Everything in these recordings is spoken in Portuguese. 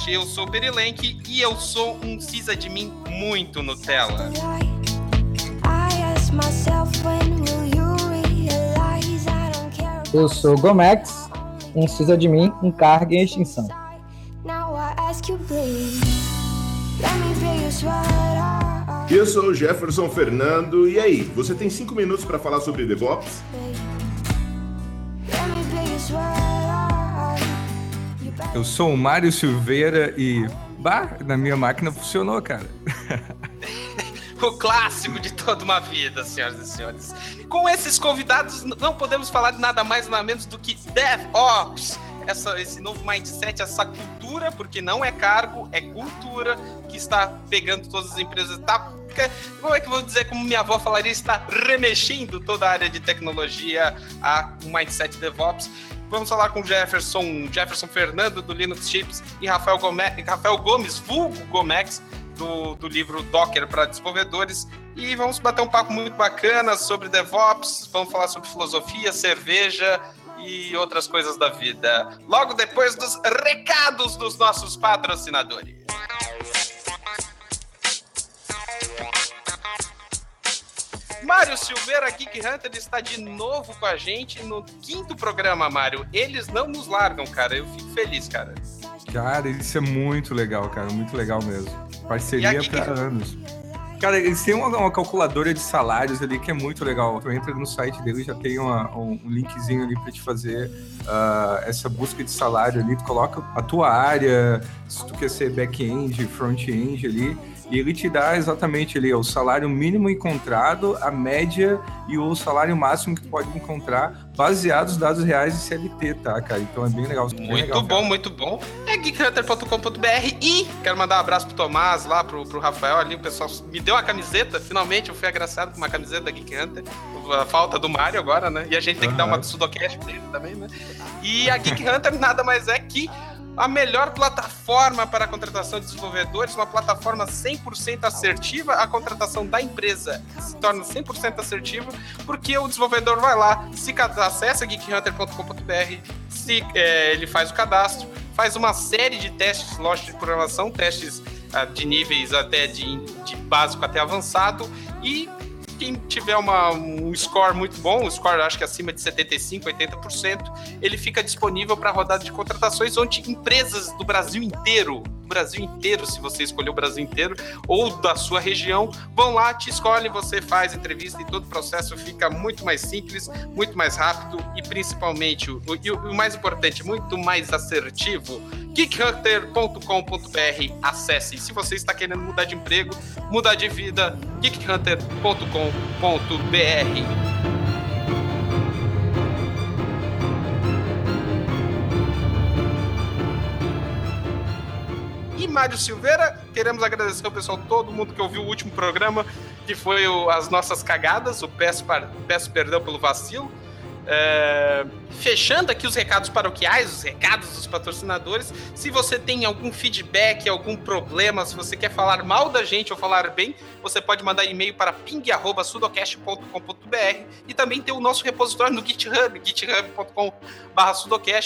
Sudocast. Eu sou o Perilenque e eu sou um Cisa de mim muito Nutella. Eu sou Gomex, um Cisa de mim, um cargo em extinção. Eu sou o Jefferson Fernando. E aí, você tem cinco minutos para falar sobre DevOps? Eu sou o Mário Silveira e. Bah, na minha máquina funcionou, cara. o clássico de toda uma vida, senhoras e senhores. Com esses convidados, não podemos falar de nada mais nada menos do que DevOps. Essa, esse novo mindset, essa cultura, porque não é cargo, é cultura que está pegando todas as empresas, está como é que eu vou dizer, como minha avó falaria, está remexendo toda a área de tecnologia a um mindset DevOps. Vamos falar com Jefferson, Jefferson Fernando do Linux Chips e Rafael Gomes, Rafael Gomes vulgo Gomex, do, do livro Docker para desenvolvedores. E vamos bater um papo muito bacana sobre DevOps, vamos falar sobre filosofia, cerveja e outras coisas da vida. Logo depois dos recados dos nossos patrocinadores. Mário Silveira, Geek Hunter, está de novo com a gente no quinto programa, Mário. Eles não nos largam, cara. Eu fico feliz, cara. Cara, isso é muito legal, cara. Muito legal mesmo. Parceria Geek... para anos. Cara, eles têm uma, uma, calculadora de salários ali que é muito legal. Tu entra no site dele já tem uma, um, um linkzinho ali para te fazer uh, essa busca de salário ali. Tu coloca a tua área, se tu quer ser back-end, front-end ali e ele te dá exatamente ali o salário mínimo encontrado, a média e o salário máximo que tu pode encontrar, baseados nos dados reais de CLT, tá, cara? Então é bem legal. Bem muito legal, bom, cara. muito bom. É geekhunter.com.br e quero mandar um abraço pro Tomás lá, pro, pro Rafael ali, o pessoal me deu uma camiseta, finalmente eu fui agraciado com uma camiseta da Geek Hunter, a falta do Mário agora, né? E a gente tem que dar uma do Sudocast pra ele também, né? E a Geek Hunter nada mais é que a melhor plataforma para a contratação de desenvolvedores, uma plataforma 100% assertiva, a contratação da empresa se torna 100% assertiva, porque o desenvolvedor vai lá, se acessa geekhunter.com.br, se é, ele faz o cadastro, faz uma série de testes, lógico, de programação, testes ah, de níveis até de, de básico até avançado, e quem tiver uma, um score muito bom, um score acho que acima de 75%, 80%, ele fica disponível para rodada de contratações onde empresas do Brasil inteiro, do Brasil inteiro, se você escolher o Brasil inteiro, ou da sua região, vão lá, te escolhem, você faz entrevista e todo o processo fica muito mais simples, muito mais rápido e principalmente, o, o, o mais importante, muito mais assertivo geekhunter.com.br. Acesse. Se você está querendo mudar de emprego, mudar de vida, geekhunter.com.br. E Mário Silveira, queremos agradecer ao pessoal, todo mundo que ouviu o último programa, que foi o, as nossas cagadas, o peço, peço perdão pelo vacilo. É, fechando aqui os recados paroquiais, os recados dos patrocinadores. Se você tem algum feedback, algum problema, se você quer falar mal da gente ou falar bem, você pode mandar e-mail para ping.sudocast.com.br e também tem o nosso repositório no GitHub, github.com.br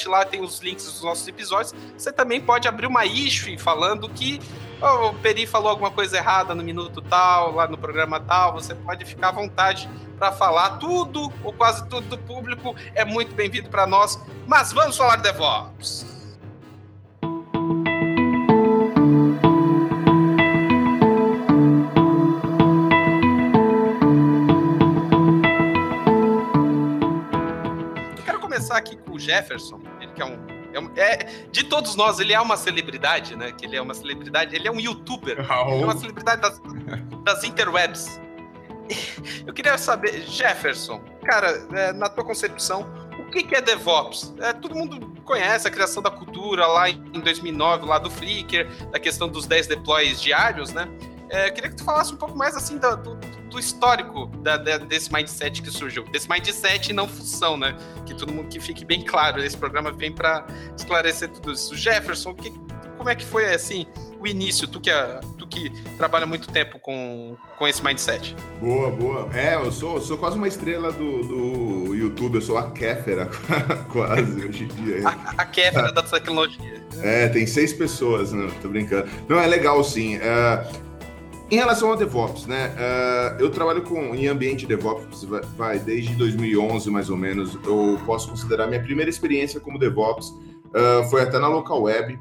Lá tem os links dos nossos episódios. Você também pode abrir uma issue falando que oh, o Peri falou alguma coisa errada no minuto tal, lá no programa tal. Você pode ficar à vontade para falar tudo ou quase tudo do público é muito bem-vindo para nós. Mas vamos falar de DevOps. Quero começar aqui com o Jefferson, ele que é um é, é, de todos nós, ele é uma celebridade, né? Que ele é uma celebridade, ele é um youtuber. Oh. é uma celebridade das, das interwebs. Eu queria saber, Jefferson, cara, é, na tua concepção, o que, que é DevOps? É, todo mundo conhece a criação da cultura lá em 2009, lá do Flickr, da questão dos 10 deploys diários, né? É, queria que tu falasse um pouco mais assim do, do histórico da, da, desse mindset que surgiu, desse mindset e não função, né? Que todo mundo que fique bem claro. Esse programa vem para esclarecer tudo isso. Jefferson, que, como é que foi assim o início? Tu que é, tu que trabalha muito tempo com, com esse mindset. Boa, boa. É, eu sou, sou quase uma estrela do, do YouTube, eu sou a Kéfera, quase, hoje em dia. A, a Kéfera da tecnologia. É, tem seis pessoas, não, tô brincando. Não, é legal sim. Uh, em relação ao DevOps, né? Uh, eu trabalho com em ambiente DevOps vai, vai, desde 2011 mais ou menos. Eu posso considerar minha primeira experiência como DevOps uh, foi até na local web.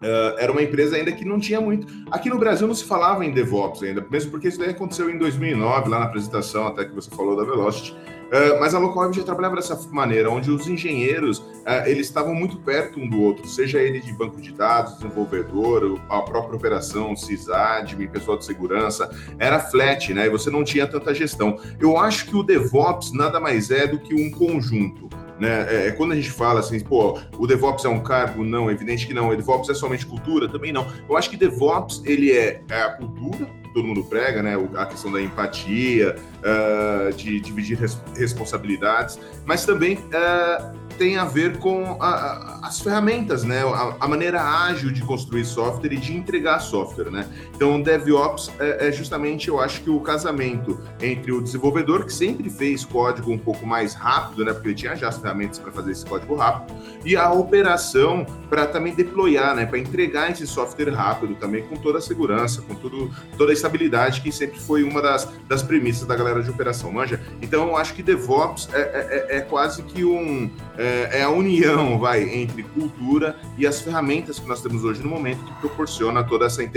Uh, era uma empresa ainda que não tinha muito. Aqui no Brasil não se falava em DevOps ainda, mesmo porque isso daí aconteceu em 2009, lá na apresentação, até que você falou da Velocity. Uh, mas a Local Web já trabalhava dessa maneira, onde os engenheiros uh, eles estavam muito perto um do outro, seja ele de banco de dados, desenvolvedor, a própria operação, sysadmin, pessoal de segurança, era flat, né? E você não tinha tanta gestão. Eu acho que o DevOps nada mais é do que um conjunto. Né? É, é, quando a gente fala assim, pô, o DevOps é um cargo? Não, é evidente que não. O DevOps é somente cultura? Também não. Eu acho que DevOps, ele é, é a cultura, todo mundo prega, né? A questão da empatia, uh, de dividir res responsabilidades, mas também uh, tem a ver com a, a, as ferramentas, né? A, a, maneira ágil de construir software e de entregar software, né? Então, DevOps é, é, justamente, eu acho que o casamento entre o desenvolvedor, que sempre fez código um pouco mais rápido, né? Porque ele tinha já as ferramentas para fazer esse código rápido, e a operação para também deployar, né? Para entregar esse software rápido também com toda a segurança, com tudo, toda a estabilidade, que sempre foi uma das, das premissas da galera de operação, manja? Então, eu acho que DevOps é, é, é, é quase que um... É, é, é, a união, vai, entre cultura e as ferramentas que nós temos hoje no momento que proporciona toda essa, é,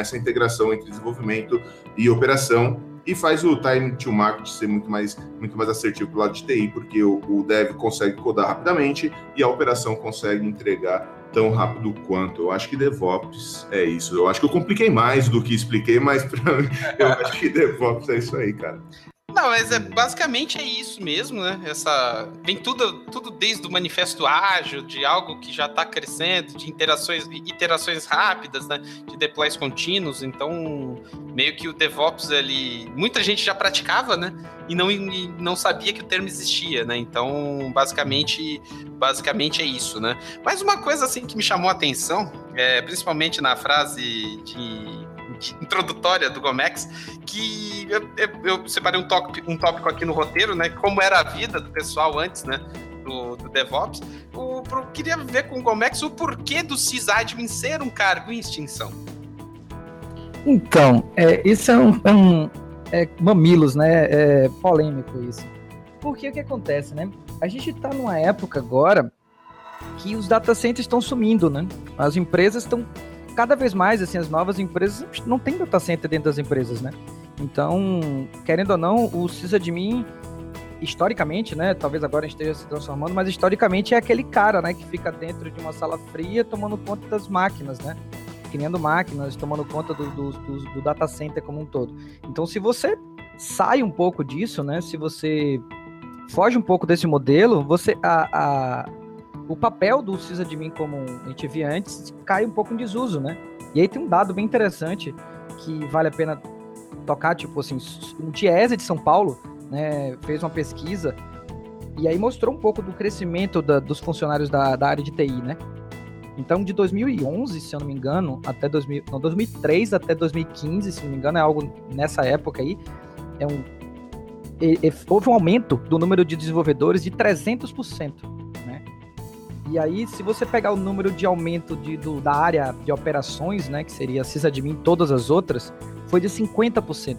essa integração entre desenvolvimento e operação e faz o time to market ser muito mais, muito mais assertivo para o lado de TI, porque o, o dev consegue codar rapidamente e a operação consegue entregar tão rápido quanto. Eu acho que DevOps é isso. Eu acho que eu compliquei mais do que expliquei, mas eu acho que DevOps é isso aí, cara. Não, mas é, basicamente é isso mesmo, né? Essa vem tudo, tudo desde o manifesto ágil, de algo que já está crescendo, de interações, iterações rápidas, né? De deploys contínuos. Então, meio que o DevOps ali, muita gente já praticava, né? E não, e não sabia que o termo existia, né? Então, basicamente, basicamente é isso, né? Mas uma coisa assim que me chamou a atenção, é, principalmente na frase de introdutória do Gomex, que eu, eu, separei um tópico, um tópico aqui no roteiro, né? Como era a vida do pessoal antes, né? Do, do DevOps. O, eu queria ver com o Gomex o porquê do sysadmin ser um cargo em extinção. Então, é, isso é um, é um é, mamilos, né? É polêmico isso. Porque o que acontece, né? A gente está numa época agora que os data centers estão sumindo, né? As empresas estão cada vez mais, assim, as novas empresas não tem data center dentro das empresas, né? Então, querendo ou não, o sysadmin, historicamente, né? Talvez agora esteja se transformando, mas historicamente é aquele cara, né? Que fica dentro de uma sala fria tomando conta das máquinas, né? Criando máquinas, tomando conta do, do, do, do data center como um todo. Então, se você sai um pouco disso, né? Se você foge um pouco desse modelo, você a, a, o papel do sysadmin, como a gente via antes, cai um pouco em desuso, né? E aí tem um dado bem interessante que vale a pena tocar, tipo assim, o Diese de São Paulo, né, fez uma pesquisa e aí mostrou um pouco do crescimento da, dos funcionários da, da, área de TI, né? Então, de 2011, se eu não me engano, até 2000, não, 2003 até 2015, se não me engano, é algo nessa época aí, é um, e, e, houve um aumento do número de desenvolvedores de 300%. E aí, se você pegar o número de aumento de, do, da área de operações, né, que seria sysadmin todas as outras, foi de 50%.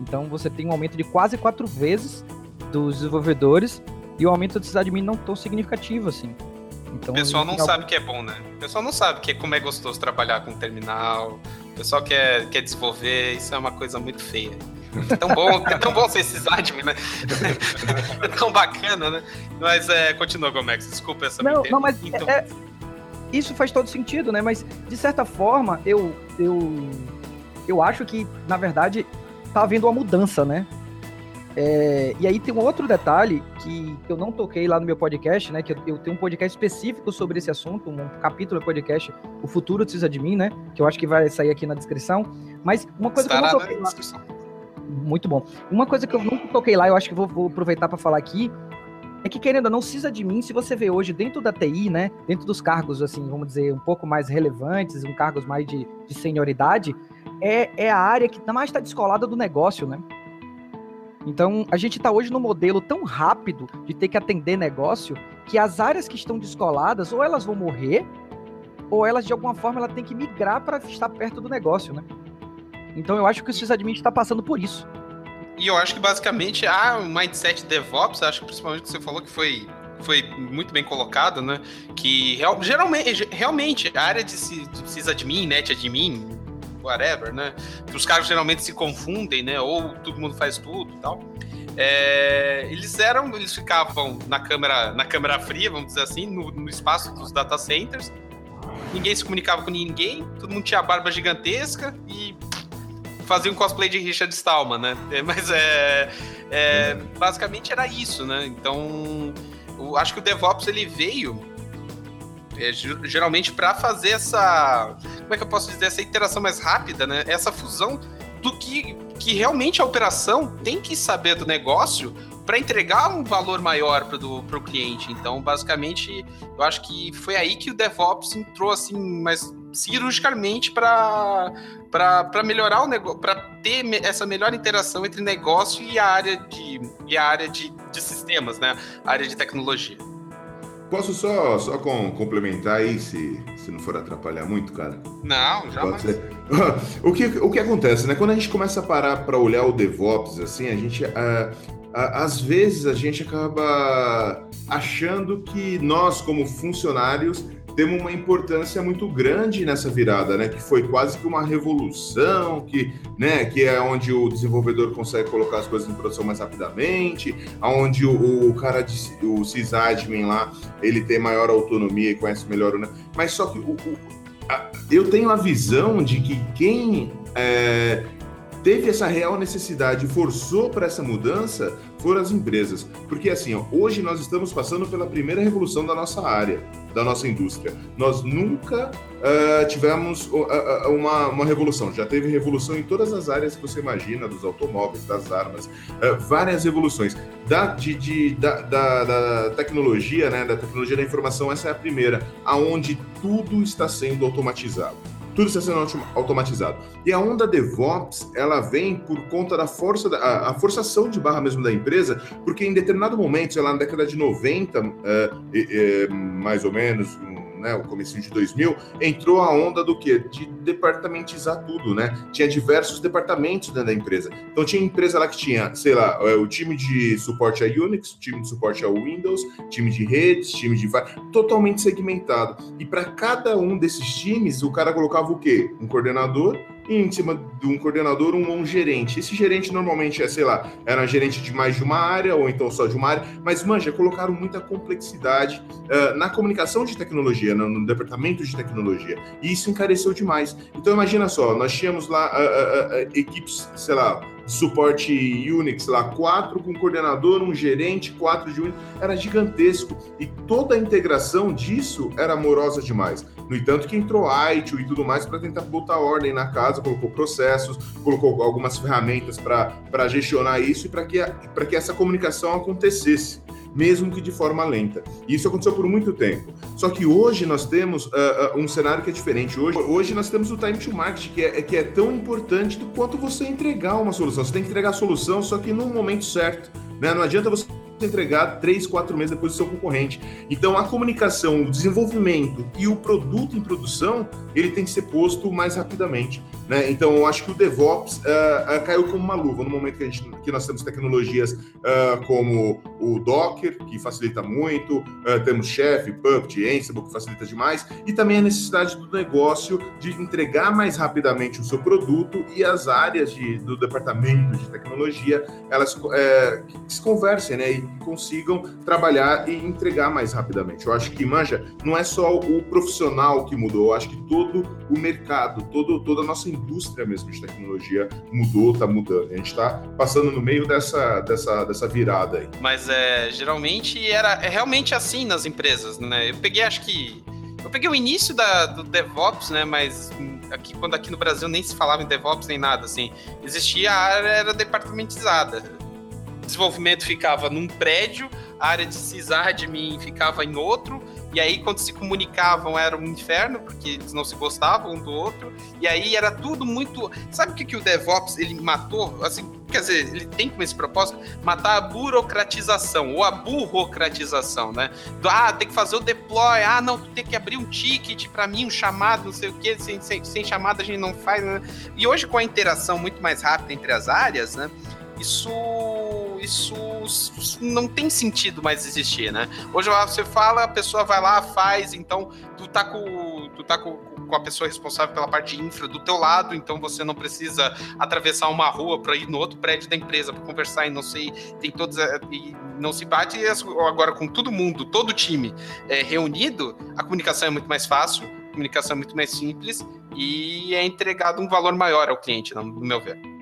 Então você tem um aumento de quase quatro vezes dos desenvolvedores e o aumento do sysadmin não tão significativo assim. Então, o pessoal não sabe que é bom, né? O pessoal não sabe que, como é gostoso trabalhar com terminal. O pessoal quer, quer desenvolver, isso é uma coisa muito feia. É tão bom, é tão bom ser esses admin, né? é tão bacana, né? Mas é, continua, Gomex, desculpa essa Não, não mas então... é, isso faz todo sentido, né? Mas, de certa forma, eu, eu, eu acho que, na verdade, tá havendo uma mudança, né? É, e aí tem um outro detalhe que eu não toquei lá no meu podcast, né? Que eu, tenho um podcast específico sobre esse assunto, um capítulo do podcast, O Futuro Precisa de Mim, né? Que eu acho que vai sair aqui na descrição. Mas uma coisa Estará que eu não toquei lá... Muito bom. Uma coisa que eu nunca toquei lá, eu acho que vou, vou aproveitar para falar aqui, é que querendo ou não, mim se você vê hoje dentro da TI, né, dentro dos cargos, assim, vamos dizer, um pouco mais relevantes, um cargos mais de, de senioridade, é, é a área que mais está descolada do negócio, né? Então, a gente está hoje num modelo tão rápido de ter que atender negócio que as áreas que estão descoladas, ou elas vão morrer, ou elas, de alguma forma, ela tem que migrar para estar perto do negócio, né? Então, eu acho que o sysadmin está passando por isso. E eu acho que, basicamente, há um mindset DevOps, acho que principalmente que você falou que foi foi muito bem colocado, né? Que real, geralmente, realmente, a área de, sysadmin, netadmin, whatever, né? Que os cargos geralmente se confundem, né? Ou todo mundo faz tudo e tal. É, eles eram, eles ficavam na câmera, na câmera fria, vamos dizer assim, no, no, espaço dos data centers. Ninguém se comunicava com ninguém, todo mundo tinha barba gigantesca e fazia um cosplay de Richard Stallman, né? É, mas é, é, basicamente era isso, né? Então, eu acho que o DevOps ele veio é, geralmente para fazer essa, como é que eu posso dizer, essa interação mais rápida, né? Essa fusão do que, que realmente a operação tem que saber do negócio para entregar um valor maior para o cliente. Então, basicamente, eu acho que foi aí que o DevOps entrou assim, mas cirurgicamente para melhorar o negócio, para ter essa melhor interação entre negócio e a área de e a área de, de sistemas, né? A área de tecnologia. Posso só, só com, complementar aí, se, se não for atrapalhar muito, cara? Não, jamais. o, que, o que acontece, né? Quando a gente começa a parar para olhar o DevOps, assim, a gente. Uh, às vezes a gente acaba achando que nós, como funcionários, temos uma importância muito grande nessa virada, né? Que foi quase que uma revolução, que, né, que é onde o desenvolvedor consegue colocar as coisas em produção mais rapidamente, onde o, o cara, de, o sysadmin lá, ele tem maior autonomia e conhece melhor. Né? Mas só que o, o a, eu tenho a visão de que quem é, teve essa real necessidade e forçou para essa mudança foram as empresas. Porque assim, ó, hoje nós estamos passando pela primeira revolução da nossa área, da nossa indústria. Nós nunca uh, tivemos uh, uh, uma, uma revolução. Já teve revolução em todas as áreas que você imagina, dos automóveis, das armas, várias revoluções. Da, de, de, da, da, da, tecnologia, né, da tecnologia da informação, essa é a primeira, aonde tudo está sendo automatizado tudo está sendo automatizado. E a onda DevOps, ela vem por conta da força, da, a, forçação de barra mesmo da empresa, porque em determinado momento, sei lá, na década de 90, é, é, mais ou menos, né, o começo de 2000, entrou a onda do quê? De departamentizar tudo, né? Tinha diversos departamentos dentro da empresa. Então tinha empresa lá que tinha, sei lá, é, o time de suporte a Unix, time de suporte a Windows, time de redes, time de totalmente segmentado. E para cada um desses times, o cara colocava o quê? Um coordenador em cima de um coordenador, um, um gerente. Esse gerente normalmente é, sei lá, era gerente de mais de uma área, ou então só de uma área, mas, manja, colocaram muita complexidade uh, na comunicação de tecnologia, no, no, departamento de tecnologia, e isso encareceu demais. Então, imagina só, nós tínhamos lá uh, uh, equipes, sei lá, suporte Unix lá, quatro com coordenador, um gerente, quatro de Unix, era gigantesco. E toda a integração disso era amorosa demais. No entanto, que entrou ITIL e tudo mais para tentar botar ordem na casa, colocou processos, colocou algumas ferramentas para gestionar isso e para que, que essa comunicação acontecesse mesmo que de forma lenta. E isso aconteceu por muito tempo. Só que hoje nós temos uh, uh, um cenário que é diferente. Hoje, hoje nós temos o time to market, que é, que é tão importante do quanto você entregar uma solução. Você tem que entregar a solução, só que no momento certo. Né? Não adianta você entregar três, quatro meses depois do seu concorrente. Então, a comunicação, o desenvolvimento e o produto em produção, ele tem que ser posto mais rapidamente. Né? Então, eu acho que o DevOps uh, uh, caiu como uma luva no momento que, a gente, que nós temos tecnologias uh, como o Docker, que facilita muito, temos Chef, Puppet, Ansible, que facilita demais, e também a necessidade do negócio de entregar mais rapidamente o seu produto e as áreas de, do departamento de tecnologia, elas se conversem, né? E consigam trabalhar e entregar mais rapidamente. Eu acho que, manja, não é só o profissional que mudou, eu acho que todo o mercado, todo, toda a nossa indústria mesmo de tecnologia mudou, está mudando. A gente está passando no meio dessa, dessa, dessa virada aí. Mas é, geralmente era é realmente assim nas empresas, né? Eu peguei, acho que. Eu peguei o início da, do DevOps, né? Mas aqui, quando aqui no Brasil nem se falava em DevOps nem nada, assim. Existia a área era departamentizada desenvolvimento ficava num prédio, a área de sysadmin ficava em outro, e aí quando se comunicavam era um inferno, porque eles não se gostavam um do outro, e aí era tudo muito... Sabe o que, que o DevOps, ele matou? Assim, quer dizer, ele tem como esse propósito matar a burocratização, ou a burocratização, né? Do, ah, tem que fazer o deploy, ah, não, tem que abrir um ticket para mim, um chamado, não sei o que, sem, sem, sem chamada a gente não faz, né? E hoje com a interação muito mais rápida entre as áreas, né? Isso isso não tem sentido mais existir, né? Hoje você fala, a pessoa vai lá, faz, então tu tá com, tu tá com, com a pessoa responsável pela parte infra do teu lado, então você não precisa atravessar uma rua para ir no outro prédio da empresa para conversar e não sei, tem todos eh, e não se bate. E agora com todo mundo, todo time é, reunido, a comunicação é muito mais fácil, a comunicação é muito mais simples e é entregado um valor maior ao cliente, no meu ver.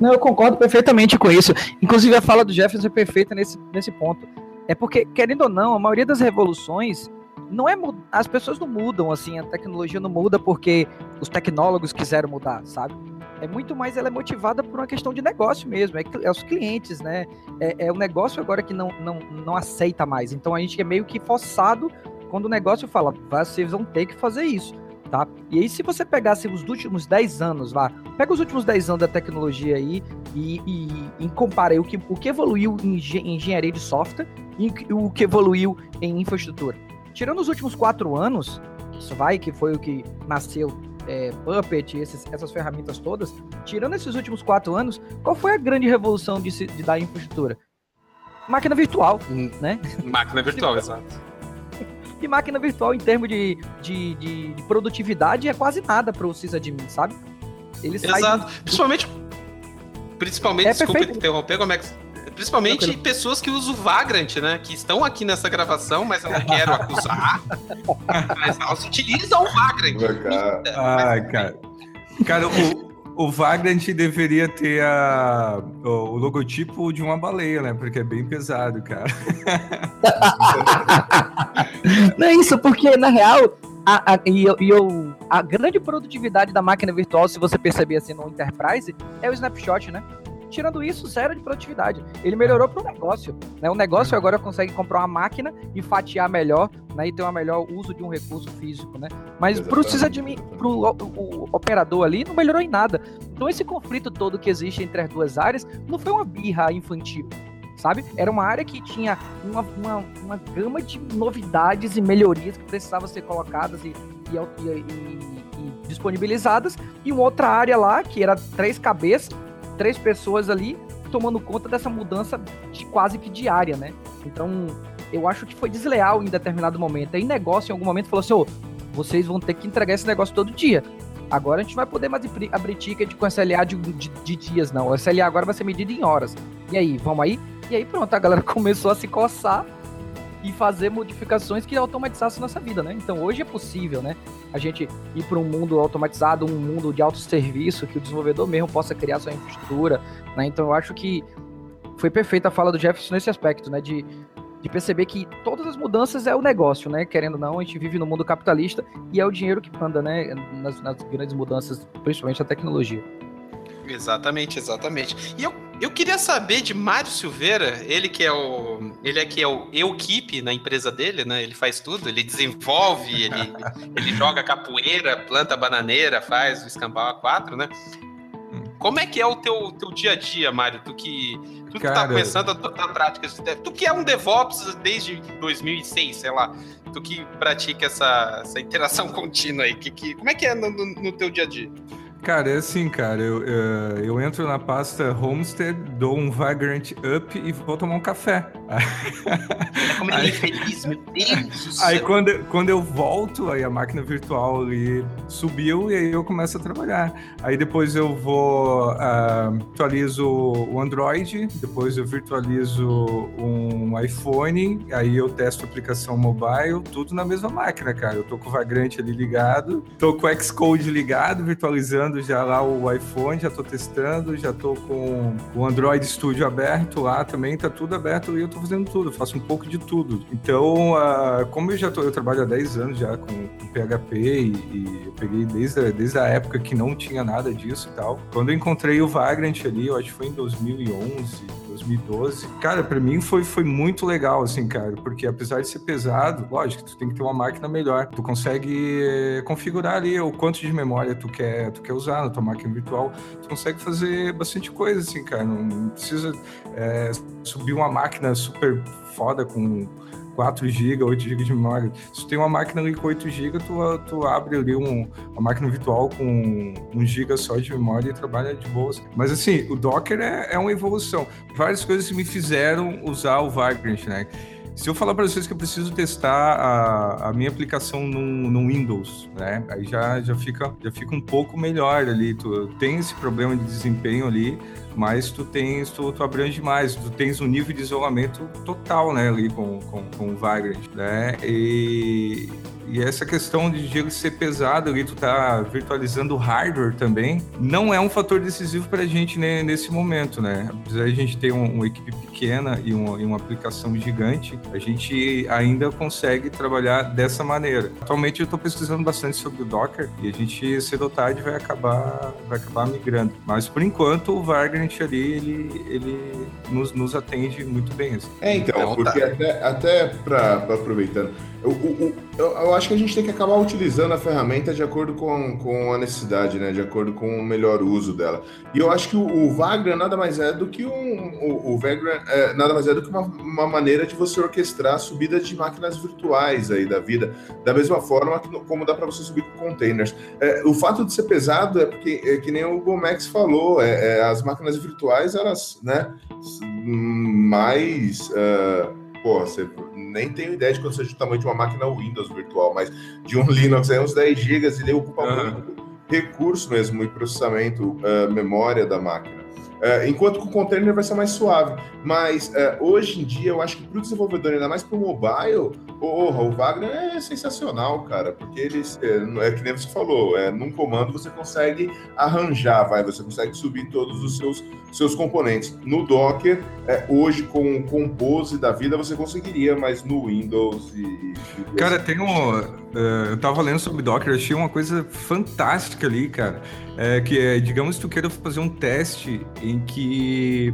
Não, eu concordo perfeitamente com isso. Inclusive, a fala do Jefferson é perfeita nesse, nesse ponto. É porque, querendo ou não, a maioria das revoluções não é as pessoas não mudam assim, a tecnologia não muda porque os tecnólogos quiseram mudar, sabe? É muito mais ela é motivada por uma questão de negócio mesmo, é, é os clientes, né? É, é o negócio agora que não, não, não aceita mais. Então a gente é meio que forçado quando o negócio fala, vocês vão ter que fazer isso tá? E aí, se você pegasse os últimos 10 anos, vá, pega os últimos 10 anos da tecnologia aí e, e, e compara aí o que, o que evoluiu em engenharia de software e o que evoluiu em infraestrutura. Tirando os últimos 4 anos, isso vai, que foi o que nasceu é, Puppet, esses, essas ferramentas todas, tirando esses últimos quatro anos, qual foi a grande revolução de, de da infraestrutura? Máquina virtual, hum, né? Máquina virtual, exato de máquina virtual em termos de, de, de, de produtividade é quase nada para o sysadmin, sabe? Ele Exato. Principalmente, principalmente, é desculpa perfeito. interromper, como é que... Principalmente Tranquilo. pessoas que usam o Vagrant, né? Que estão aqui nessa gravação, mas eu não quero acusar. mas elas utilizam o Vagrant. Ai, cara. Cara, o, o Vagrant deveria ter a, o, logotipo de uma baleia, né? Porque é bem pesado, cara. Não é isso, porque na real, a, a, e eu, e eu, a grande produtividade da máquina virtual, se você perceber assim no Enterprise, é o snapshot, né? Tirando isso, zero de produtividade. Ele melhorou para o negócio. Né? O negócio agora consegue comprar uma máquina e fatiar melhor né? e ter um melhor uso de um recurso físico. Né? Mas para o operador ali, não melhorou em nada. Então, esse conflito todo que existe entre as duas áreas não foi uma birra infantil sabe? Era uma área que tinha uma, uma, uma gama de novidades e melhorias que precisavam ser colocadas e, e, e, e, disponibilizadas, e uma outra área lá, que era três cabeças, três pessoas ali tomando conta dessa mudança de quase que diária, né? Então, eu acho que foi desleal em determinado momento. Aí negócio, em algum momento, falou assim, ô, vocês vão ter que entregar esse negócio todo dia. Agora a gente vai poder mais abrir ticket com SLA de, de, de dias, não. O SLA agora vai ser medido em horas. E aí, vamos aí? E aí pronto, a galera começou a se coçar e fazer modificações que automatizassem nossa vida, né? Então hoje é possível, né? A gente ir para um mundo automatizado, um mundo de autosserviço, que o desenvolvedor mesmo possa criar sua infraestrutura, né? Então eu acho que foi perfeita a fala do Jefferson nesse aspecto, né? De, de perceber que todas as mudanças é o negócio, né? Querendo ou não, a gente vive no mundo capitalista e é o dinheiro que manda, né? Nas, nas grandes mudanças, principalmente a tecnologia. Exatamente, exatamente. E eu, eu queria saber de Mário Silveira, ele que é o. Ele é que é o equipe na empresa dele, né? Ele faz tudo, ele desenvolve, ele, ele joga capoeira, planta bananeira, faz o escambau A4, né? Como é que é o teu, teu dia a dia, Mário? Tu que, tu Cara... que tá começando a de dev, Tu que é um DevOps desde 2006, sei lá. Tu que pratica essa, essa interação contínua aí. Que, que, como é que é no, no, no teu dia a dia? Cara, é assim, cara, eu, eu, eu, entro na pasta Homestead, dou um Vagrant Up e vou tomar um café. É como ele é feliz, meu Deus Aí quando, quando eu volto, aí a máquina virtual ali subiu e aí eu começo a trabalhar. Aí depois eu vou, uh, virtualizo o Android, depois eu virtualizo um iPhone, aí eu testo a aplicação mobile, tudo na mesma máquina, cara. Eu tô com o Vagrant ali ligado, tô com o Xcode ligado, virtualizando testando já lá o iPhone, já estou testando, já estou com o Android Studio aberto lá também, tá tudo aberto e eu estou fazendo tudo, faço um pouco de tudo. Então, uh, como eu já tô, eu trabalho há 10 anos já com, com PHP e, e peguei desde a, desde a época que não tinha nada disso e tal. Quando eu encontrei o Vagrant ali, eu acho que foi em 2011, 2012. Cara, para mim foi, foi muito legal, assim, cara, porque apesar de ser pesado, lógico, tu tem que ter uma máquina melhor. Tu consegue eh, configurar ali o quanto de memória tu quer, tu quer usar na tua máquina virtual. Tu consegue fazer bastante coisa, assim, cara. Não precisa é, subir uma máquina super foda com 4 GB, 8 GB de memória. Se tu tem uma máquina ali com 8 GB, tu, tu abre ali um, uma máquina virtual com 1 GB só de memória e trabalha de boas. Mas assim, o Docker é, é uma evolução. Várias coisas me fizeram usar o Vagrant, né? Se eu falar para vocês que eu preciso testar a, a minha aplicação no, no, Windows, né? Aí já, já, fica, já fica um pouco melhor ali. Tu tem esse problema de desempenho ali, mas tu tens, tu, tu abrange mais, tu tens um nível de isolamento total, né, ali com, com, com o Vagrant, né? E, e essa questão de gelo ser pesado ali, tu tá virtualizando o hardware também, não é um fator decisivo para a gente né, nesse momento, né? Apesar de a gente ter um, uma equipe pequena e uma, e uma, aplicação gigante, a gente ainda consegue trabalhar dessa maneira. Atualmente eu estou pesquisando bastante sobre o Docker e a gente cedo ou tarde vai acabar, vai acabar migrando. Mas por enquanto o Vagrant ali, ele, ele nos, nos atende muito bem. Assim. É, então, então porque tá. até, até para aproveitando, eu, eu, eu, eu, acho que a gente tem que acabar utilizando a ferramenta de acordo com, com a necessidade, né? De acordo com o melhor uso dela. E eu acho que o, o Vagrant nada mais é do que um. O, o Vagrant é, nada mais é do que uma, uma, maneira de você orquestrar a subida de máquinas virtuais aí da vida, da mesma forma que, como dá para você subir com containers. É, o fato de ser pesado é porque, é, que nem o Gomex falou, é, é as máquinas virtuais, elas, né, mais. Uh, pô, você nem tenho ideia de quanto seja o tamanho de uma máquina Windows virtual, mas de um Linux aí uns 10 GB, ele ocupa uhum. muito recurso mesmo e processamento, uh, memória da máquina. Uh, enquanto que o container vai ser mais suave. Mas uh, hoje em dia, eu acho que para o desenvolvedor, ainda mais para o mobile, porra, o Wagner é sensacional, cara, porque eles, é, é que nem você falou, é, num comando você consegue arranjar, vai, você consegue subir todos os seus, seus componentes. No Docker, é, hoje com o Compose da vida você conseguiria, mas no Windows e. e cara, tem um. Uh, eu tava lendo sobre Docker, achei uma coisa fantástica ali, cara. É, que é, digamos, tu queira fazer um teste em que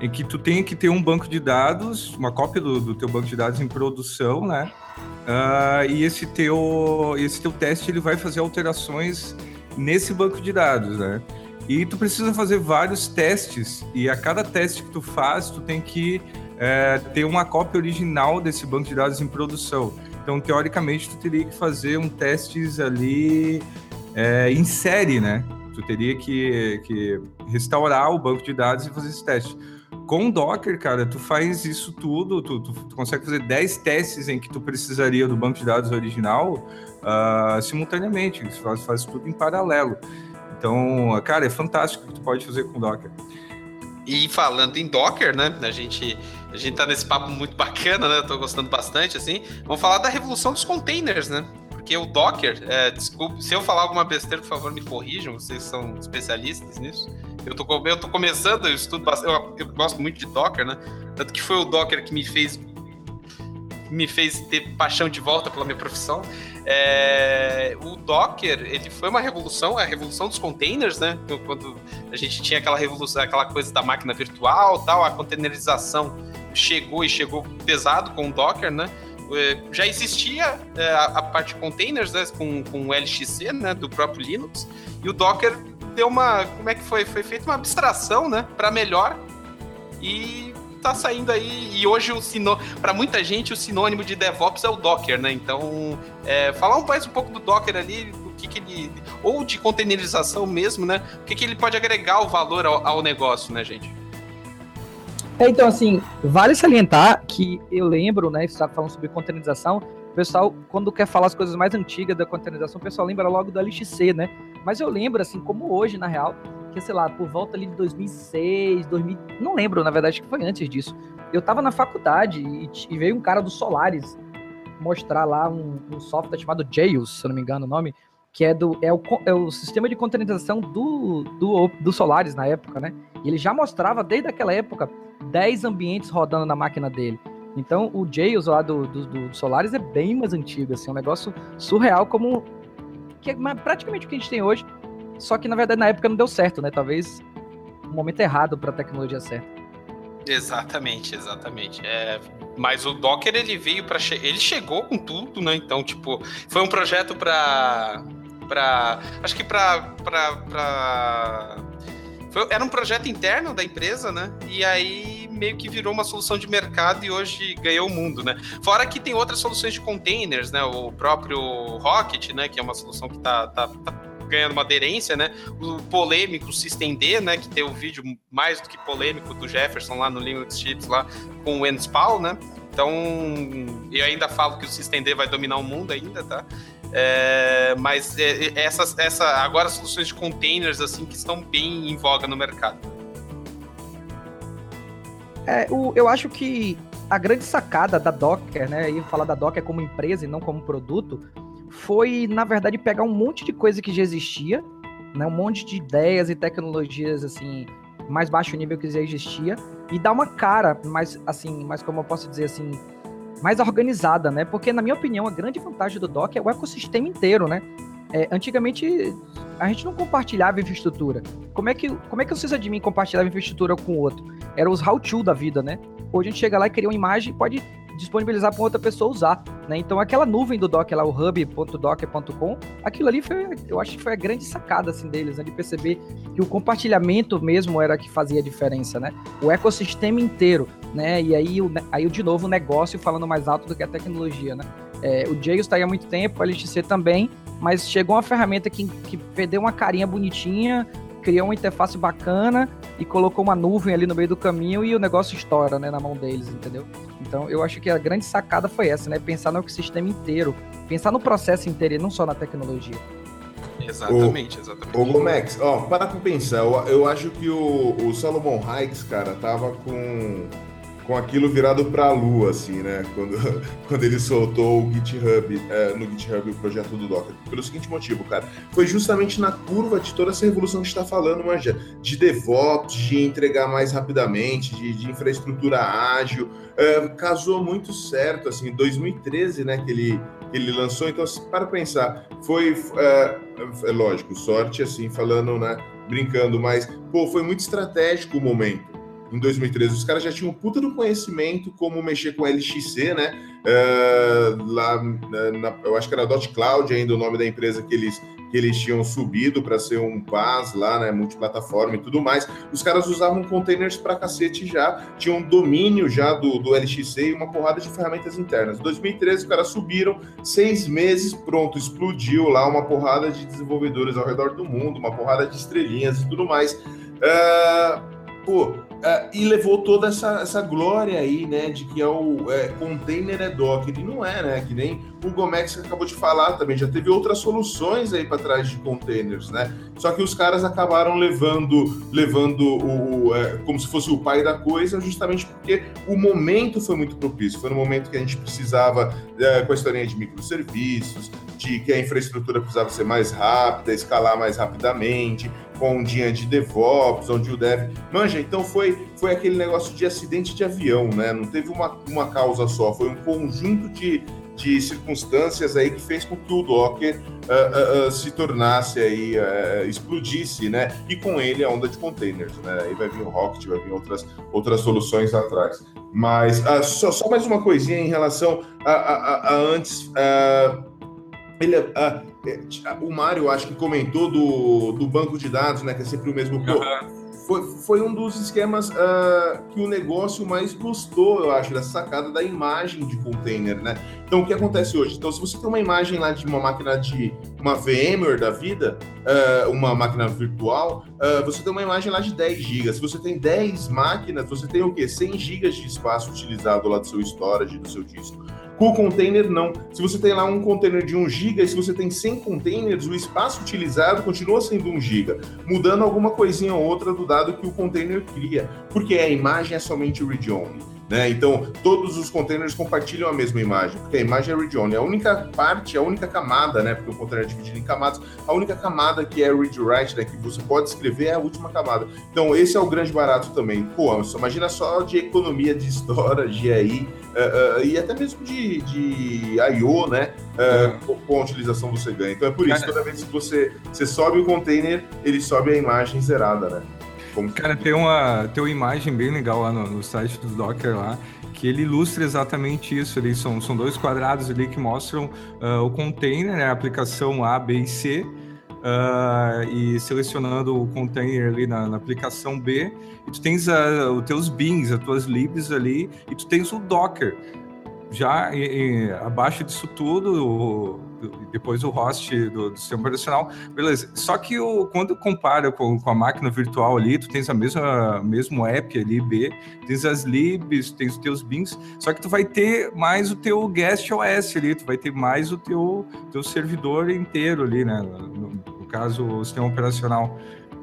em que tu tem que ter um banco de dados, uma cópia do, do teu banco de dados em produção, né? Uh, e esse teu, esse teu teste ele vai fazer alterações nesse banco de dados, né? E tu precisa fazer vários testes e a cada teste que tu faz, tu tem que é, ter uma cópia original desse banco de dados em produção. Então, teoricamente, tu teria que fazer um testes ali é, em série, né? Tu teria que, que restaurar o banco de dados e fazer esse teste. Com Docker, cara, tu faz isso tudo, tu, tu, tu, consegue fazer 10 testes em que tu precisaria do banco de dados original uh, simultaneamente, tu faz, faz tudo em paralelo. Então, cara, é fantástico o que tu pode fazer com Docker. E falando em Docker, né? A gente, a gente tá nesse papo muito bacana, né? Eu tô gostando bastante, assim. Vamos falar da revolução dos containers, né? Porque o Docker, é, desculpe, se eu falar alguma besteira, por favor, me corrijam, vocês são especialistas nisso. Eu tô, eu tô começando, eu estudo bastante, eu, eu gosto muito de Docker, né? Tanto que foi o Docker que me fez me fez ter paixão de volta pela minha profissão. É, o Docker, ele foi uma revolução, a revolução dos containers, né? Quando a gente tinha aquela revolução, aquela coisa da máquina virtual, tal, a containerização chegou e chegou pesado com o Docker, né? É, já existia é, a, parte de containers né, com, com o LXC né, do próprio Linux e o Docker deu uma. Como é que foi? Foi feita uma abstração, né? Para melhor. E tá saindo aí. E hoje, o para muita gente, o sinônimo de DevOps é o Docker, né? Então, é, falar mais um pouco do Docker ali, o que, que ele. Ou de containerização mesmo, né? O que, que ele pode agregar o valor ao, ao negócio, né, gente? É, então, assim, vale salientar que eu lembro, né? Estava falando sobre containerização. O pessoal, quando quer falar as coisas mais antigas da containerização, o pessoal lembra logo do LXC, né? Mas eu lembro, assim, como hoje, na real, que, sei lá, por volta ali de 2006, 2000, não lembro, na verdade, que foi antes disso. Eu tava na faculdade e, e veio um cara do Solaris mostrar lá um, um, software chamado Jails, se eu não me engano o nome, que é, do, é, o, é o sistema de containerização do, do, do Solaris na época, né? E ele já mostrava, desde aquela época, 10 ambientes rodando na máquina dele. Então, o Jails lá do, do, do Solaris é bem mais antigo, assim, é um negócio surreal como que é praticamente o que a gente tem hoje, só que na verdade na época não deu certo, né? Talvez um momento errado para a tecnologia certa. Exatamente, exatamente. É, mas o Docker ele veio para che ele chegou com tudo, né? Então, tipo, foi um projeto para para acho que para era um projeto interno da empresa, né? E aí meio que virou uma solução de mercado e hoje ganhou o mundo, né? Fora que tem outras soluções de containers, né? O próprio Rocket, né? Que é uma solução que tá, tá, tá ganhando uma aderência, né? O polêmico SystemD, né? Que tem o vídeo mais do que polêmico do Jefferson lá no Linux Chips lá com o NSPAL, né? Então, eu ainda falo que o SystemD vai dominar o mundo ainda, tá? É, mas é, é, essa, agora soluções de containers assim que estão bem em voga no mercado. É, o, eu acho que a grande sacada da Docker, né, e falar da Docker como empresa e não como produto, foi na verdade pegar um monte de coisa que já existia, né, um monte de ideias e tecnologias assim mais baixo nível que já existia e dar uma cara mais assim, mais como eu posso dizer assim, mais organizada, né? Porque, na minha opinião, a grande vantagem do Docker é o ecossistema inteiro, né? É, antigamente, a gente não compartilhava infraestrutura. Como é que, como é que o sysadmin compartilhava infraestrutura com o outro? Era os how-to da vida, né? Hoje a gente chega lá e cria uma imagem e pode disponibilizar para outra pessoa usar, né? Então aquela nuvem do Docker lá, o hub.docker.com, aquilo ali foi, eu acho que foi a grande sacada assim deles, né? de perceber que o compartilhamento mesmo era que fazia a diferença, né? O ecossistema inteiro, né? E aí, o, aí de novo o negócio falando mais alto do que a tecnologia, né? É, o Jails está aí há muito tempo, a LXC também, mas chegou uma ferramenta que, que perdeu uma carinha bonitinha, criou uma interface bacana e colocou uma nuvem ali no meio do caminho e o negócio estoura, né, na mão deles, entendeu? Então, eu acho que a grande sacada foi essa, né? Pensar no ecossistema inteiro, pensar no processo inteiro e não só na tecnologia. Exatamente, o, exatamente. Ô, Gomex, ó, para com pensar, eu, eu acho que o, o Salomon Hikes, cara, tava com com aquilo virado para a lua, assim, né? Quando, quando ele soltou o GitHub, é, no GitHub o projeto do Docker. Pelo seguinte motivo, cara, foi justamente na curva de toda essa revolução que a gente está falando, manja, de DevOps, de entregar mais rapidamente, de, de infraestrutura ágil, é, casou muito certo, assim, em 2013, né, que ele, que ele lançou, então, para pensar, foi, é, é lógico, sorte, assim, falando, né, brincando, mas, pô, foi muito estratégico o momento, em 2013. Os caras já tinham puta do conhecimento como mexer com LXC, né? Uh, lá, na, eu acho que era Dot Cloud ainda o nome da empresa que eles, que eles tinham subido para ser um PaaS lá, né? Multiplataforma e tudo mais. Os caras usavam containers para cacete já, tinham um domínio já do, do LXC e uma porrada de ferramentas internas. Em 2013, os caras subiram, seis meses, pronto, explodiu lá uma porrada de desenvolvedores ao redor do mundo, uma porrada de estrelinhas e tudo mais. Uh, pô, Uh, e levou toda essa, essa glória aí, né, de que é o é, container é Docker. E não é, né? Que nem o Gomex acabou de falar também, já teve outras soluções aí para trás de containers, né? Só que os caras acabaram levando, levando o, é, como se fosse o pai da coisa, justamente porque o momento foi muito propício. Foi no momento que a gente precisava, é, com a historinha de microserviços, de que a infraestrutura precisava ser mais rápida, escalar mais rapidamente, com um dia de DevOps, onde o Dev. Manja, então foi, foi aquele negócio de acidente de avião, né? Não teve uma, uma causa só, foi um conjunto de, de circunstâncias aí que fez com que o Docker uh, uh, uh, se tornasse aí, explodisse, né? E com ele a onda de containers, né? Aí vai vir o Rocket, vai vir outras, outras soluções atrás. Mas só, só mais uma coisinha em relação a, a, a antes. ele, é, o Mário, acho que comentou do, do banco de dados, né? Que é sempre o mesmo. Uhum. Foi, foi um dos esquemas uh, que o negócio mais gostou, eu acho, dessa sacada da imagem de container, né? Então, o que acontece hoje? Então, se você tem uma imagem lá de uma máquina de uma VMware da vida, uh, uma máquina virtual, uh, você tem uma imagem lá de 10 GB. Se você tem 10 máquinas, você tem o quê? 100 GB de espaço utilizado lá do seu storage, do seu disco. O container, não. Se você tem lá um container de 1 GB, se você tem 100 containers, o espaço utilizado continua sendo 1 GB, mudando alguma coisinha ou outra do dado que o container cria, porque a imagem é somente read-only. Né? Então, todos os containers compartilham a mesma imagem, porque a imagem é read-only. A única parte, a única camada, né? porque o container é dividido em camadas, a única camada que é read-write, né? que você pode escrever, é a última camada. Então, esse é o grande barato também. Pô, imagina só de economia de storage aí, uh, uh, e até mesmo de, de I.O., né? Uh, com a utilização você ganha. Então é por isso, toda vez que você, você sobe o container, ele sobe a imagem zerada, né? Como... Cara, tem uma, tem uma imagem bem legal lá no, no site do Docker lá, que ele ilustra exatamente isso. Ali são, são dois quadrados ali que mostram uh, o container, né, a aplicação A, B e C, uh, e selecionando o container ali na, na aplicação B, e tu tens uh, os teus bins, as tuas libs ali, e tu tens o Docker. Já em, em, abaixo disso tudo, o, depois o host do, do, sistema operacional, beleza. Só que o, quando compara com, com, a máquina virtual ali, tu tens a mesma mesmo app ali, B, tens as libs, tens os teus bins, só que tu vai ter mais o teu guest OS ali, tu vai ter mais o teu, teu servidor inteiro ali, né? No, no caso, o sistema operacional.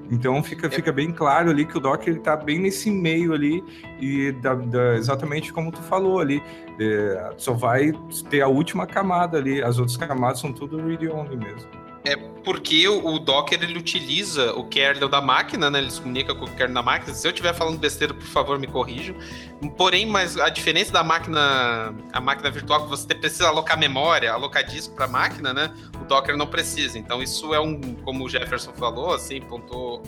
Então fica, fica bem claro ali que o Docker está bem nesse meio ali e da, da, exatamente como tu falou ali, é, só vai ter a última camada ali, as outras camadas são tudo read-only mesmo. É porque o Docker ele utiliza o kernel da máquina, né? Ele se comunica com o kernel da máquina. Se eu estiver falando besteira, por favor, me corrijam. Porém, mas a diferença da máquina, a máquina virtual que você precisa alocar memória, alocar disco para a máquina, né? O Docker não precisa. Então isso é um, como o Jefferson falou, assim, pontuou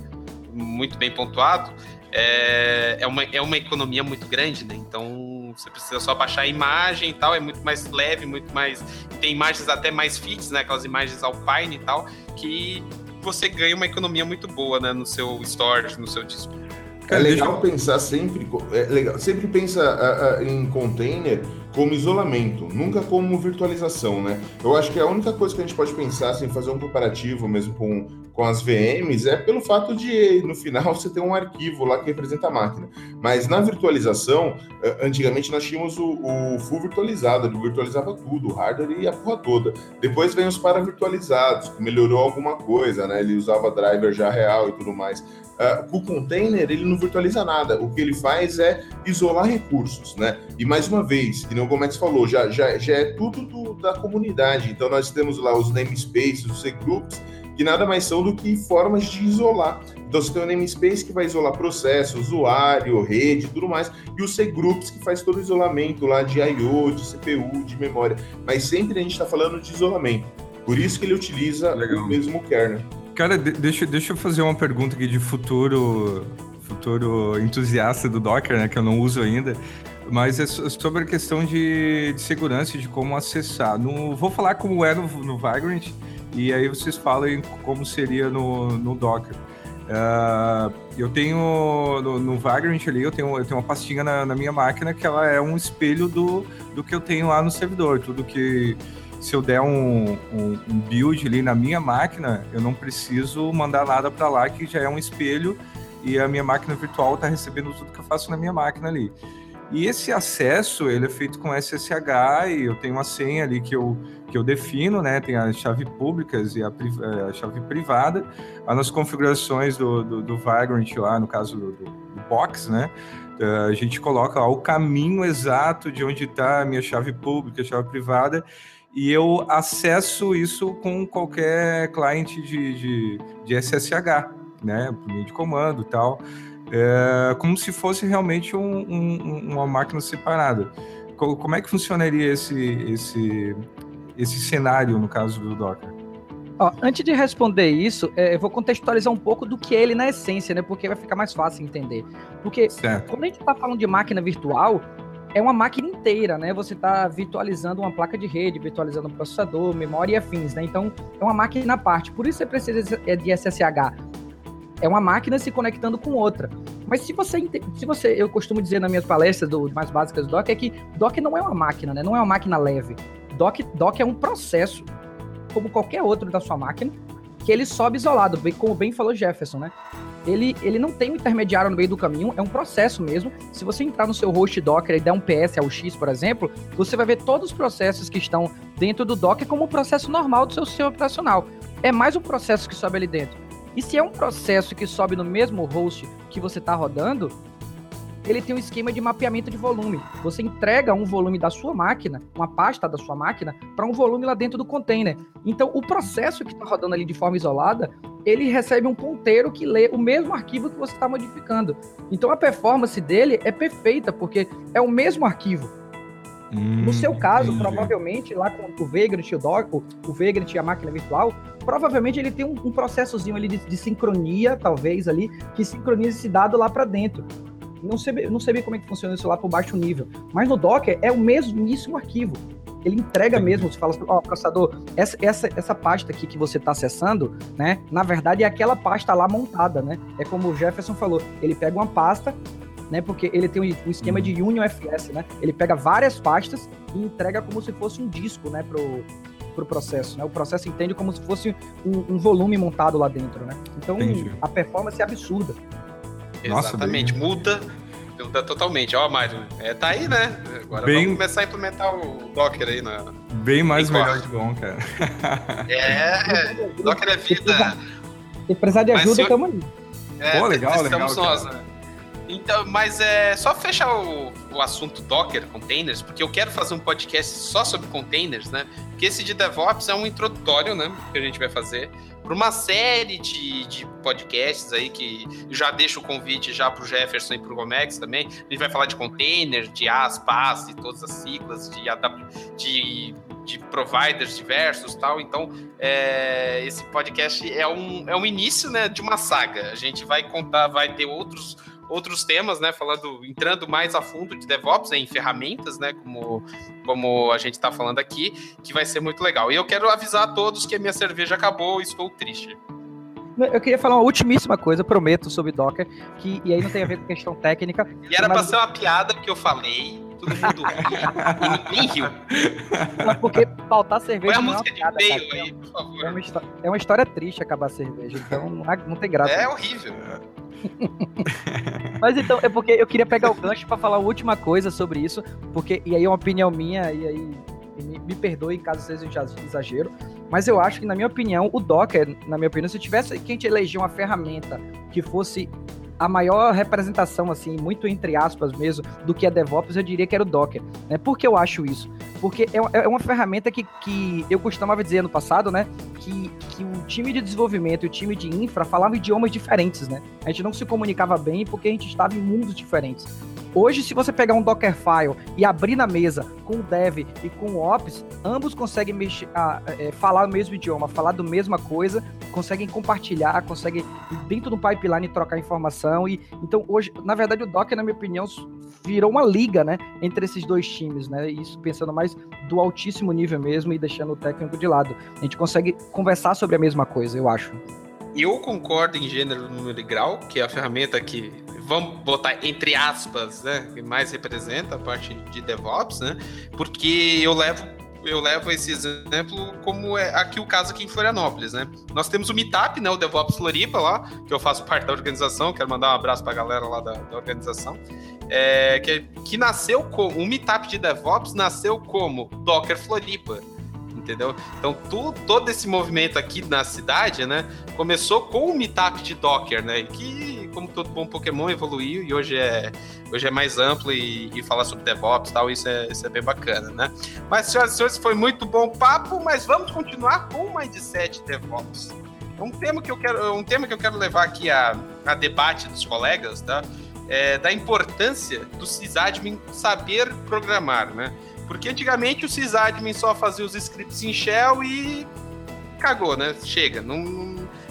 muito bem pontuado. É, é, uma, é uma economia muito grande, né? Então você precisa só baixar a imagem e tal, é muito mais leve, muito mais. Tem imagens até mais fits, né? Aquelas imagens alpine e tal, que você ganha uma economia muito boa, né? No seu storage, no seu disco. É legal pensar sempre, é legal, sempre pensa uh, uh, em container como isolamento, nunca como virtualização, né? Eu acho que a única coisa que a gente pode pensar, assim, fazer um comparativo mesmo com, com as VMs, é pelo fato de, no final, você ter um arquivo lá que representa a máquina. Mas na virtualização, antigamente nós tínhamos o, o full virtualizado, ele virtualizava tudo, o hardware e a porra toda. Depois vem os para-virtualizados, melhorou alguma coisa, né? Ele usava driver já real e tudo mais. Uh, o container, ele não virtualiza nada. O que ele faz é isolar recursos, né? E mais uma vez, que nem o Gomes falou, já, já, já é tudo do, da comunidade. Então nós temos lá os namespaces, os C-groups, que nada mais são do que formas de isolar. Então você tem o namespace que vai isolar processo, usuário, rede tudo mais, e o C-groups que faz todo o isolamento lá de I/O, de CPU, de memória. Mas sempre a gente está falando de isolamento. Por isso que ele utiliza Legal. o mesmo kernel. Cara, deixa, deixa eu fazer uma pergunta aqui de futuro futuro entusiasta do Docker, né, que eu não uso ainda, mas é sobre a questão de, de segurança de como acessar. No, vou falar como é no, no Vagrant e aí vocês falem como seria no, no Docker. Uh, eu tenho no, no, Vagrant ali, eu tenho, eu tenho uma pastinha na, na, minha máquina que ela é um espelho do, do que eu tenho lá no servidor. Tudo que se eu der um, um, um build ali na minha máquina, eu não preciso mandar nada para lá, que já é um espelho e a minha máquina virtual está recebendo tudo que eu faço na minha máquina ali. E esse acesso, ele é feito com SSH e eu tenho uma senha ali que eu, que eu defino, né? Tem a chave públicas e a, a chave privada. Nas configurações do, do, do, Vagrant lá, no caso do, do, Box, né? A gente coloca lá o caminho exato de onde está a minha chave pública, a chave privada, e eu acesso isso com qualquer cliente de, de, de SSH, né, por meio de comando e tal, é, como se fosse realmente um, um, uma máquina separada. Como é que funcionaria esse, esse, esse cenário no caso do Docker? Ó, antes de responder isso, é, eu vou contextualizar um pouco do que é ele na essência, né? Porque vai ficar mais fácil entender. Porque certo. quando a gente está falando de máquina virtual, é uma máquina inteira, né? Você está virtualizando uma placa de rede, virtualizando um processador, memória e afins, né? Então, é uma máquina à parte. Por isso você precisa de SSH. É uma máquina se conectando com outra. Mas se você, se você, eu costumo dizer nas minhas palestras do, mais básicas do Docker, é que Docker não é uma máquina, né? Não é uma máquina leve. Docker, Docker é um processo, como qualquer outro da sua máquina, que ele sobe isolado, como bem falou Jefferson, né? Ele, ele não tem um intermediário no meio do caminho, é um processo mesmo. Se você entrar no seu host Docker e der um PS ao X, por exemplo, você vai ver todos os processos que estão dentro do Docker como um processo normal do seu sistema operacional. É mais um processo que sobe ali dentro. E se é um processo que sobe no mesmo host que você está rodando, ele tem um esquema de mapeamento de volume. Você entrega um volume da sua máquina, uma pasta da sua máquina, para um volume lá dentro do container. Então, o processo que está rodando ali de forma isolada, ele recebe um ponteiro que lê o mesmo arquivo que você está modificando. Então, a performance dele é perfeita, porque é o mesmo arquivo. Hum, no seu caso, entendi. provavelmente, lá com o Vagrant e o Docker, o Vagrant e a máquina virtual, provavelmente ele tem um, um processozinho ali de, de, sincronia, talvez ali, que sincroniza esse dado lá para dentro. Não sei, não como é que funciona isso lá por baixo nível, mas no Docker é o mesmíssimo arquivo. Ele entrega mesmo, você fala assim, ó, oh, processador, essa, essa, essa pasta aqui que você está acessando, né? Na verdade é aquela pasta lá montada, né? É como o Jefferson falou, ele pega uma pasta, né? Porque ele tem um, esquema de Union FS, né? Ele pega várias pastas e entrega como se fosse um disco, né? Pro, pro processo, né? O processo entende como se fosse um, um volume montado lá dentro, né? Então Entendi. a performance é absurda. Nossa, Exatamente, bem... muda, muda totalmente. Ó, Mário, é, tá aí, né? Agora bem... vamos começar a implementar o Docker aí na. Bem mais melhor de bom, cara. É, Docker é vida. Se precisar de ajuda, tamo aí. É, Pô, legal, legal. Nós, né? Então, mas é só fechar o, o assunto Docker, containers, porque eu quero fazer um podcast só sobre containers, né? Porque esse de DevOps é um introdutório, né? Que a gente vai fazer para uma série de, de podcasts aí que já deixo o convite já para o Jefferson e para o Gomex também. A gente vai falar de container, de AS, PAS e todas as siglas, de, de, de providers diversos tal. Então, é, esse podcast é um, é um início né, de uma saga. A gente vai contar, vai ter outros outros temas, né? Falando, entrando mais a fundo de DevOps, né, em ferramentas, né? Como, como a gente está falando aqui, que vai ser muito legal. E eu quero avisar a todos que a minha cerveja acabou estou triste. Eu queria falar uma ultimíssima coisa, prometo, sobre Docker, que, e aí não tem a ver com questão técnica. E era mas... pra ser uma piada que eu falei, todo mundo riu, ninguém riu. Mas porque faltar cerveja. Põe a é música é de meio aí, por favor. É uma, é uma, história triste acabar a cerveja, então não, não tem graça. É horrível. Mas então, é porque eu queria pegar o gancho para falar a última coisa sobre isso, porque, e aí é uma opinião minha, e aí me, me perdoe caso seja um exagero, mas eu acho que, na minha opinião, o Docker, na minha opinião, se tivesse que a gente eleger uma ferramenta que fosse a maior representação, assim, muito entre aspas mesmo, do que é DevOps, eu diria que era o Docker. Né? Por que eu acho isso? Porque é, é uma ferramenta que, que eu costumava dizer no passado, né? Que, que o time de desenvolvimento e o time de infra falavam idiomas diferentes, né? A gente não se comunicava bem porque a gente estava em mundos diferentes. Hoje, se você pegar um Dockerfile e abrir na mesa com o Dev e com o Ops, ambos conseguem mexer, ah, é, falar o mesmo idioma, falar da mesma coisa, conseguem compartilhar, conseguem dentro do pipeline trocar informação. E então hoje, na verdade, o Docker, na minha opinião, virou uma liga, né, entre esses dois times, né? Isso pensando mais do altíssimo nível mesmo e deixando o técnico de lado. A gente consegue conversar sobre a mesma coisa, eu acho. Eu concordo em gênero, número e grau, que é a ferramenta que vamos botar entre aspas, né, que mais representa a parte de DevOps, né? Porque eu levo eu levo esse exemplo como é aqui o caso aqui em Florianópolis, né? Nós temos o Meetup, né, o DevOps Floripa lá, que eu faço parte da organização, quero mandar um abraço para a galera lá da, da organização, é, que, que nasceu como, o Meetup de DevOps nasceu como Docker Floripa, entendeu? Então, tu, todo esse movimento aqui na cidade, né, começou com o Meetup de Docker, né, que como todo bom Pokémon, evoluiu e hoje é, hoje é mais amplo e, e falar sobre DevOps e tal, isso é, isso é bem bacana, né? Mas, senhoras e senhores, foi muito bom o papo, mas vamos continuar com o Mindset DevOps. Um tema que eu quero, um tema que eu quero levar aqui a, a debate dos colegas, tá? É, da importância do sysadmin saber programar, né? Porque antigamente o sysadmin só fazia os scripts em shell e cagou, né? Chega, não,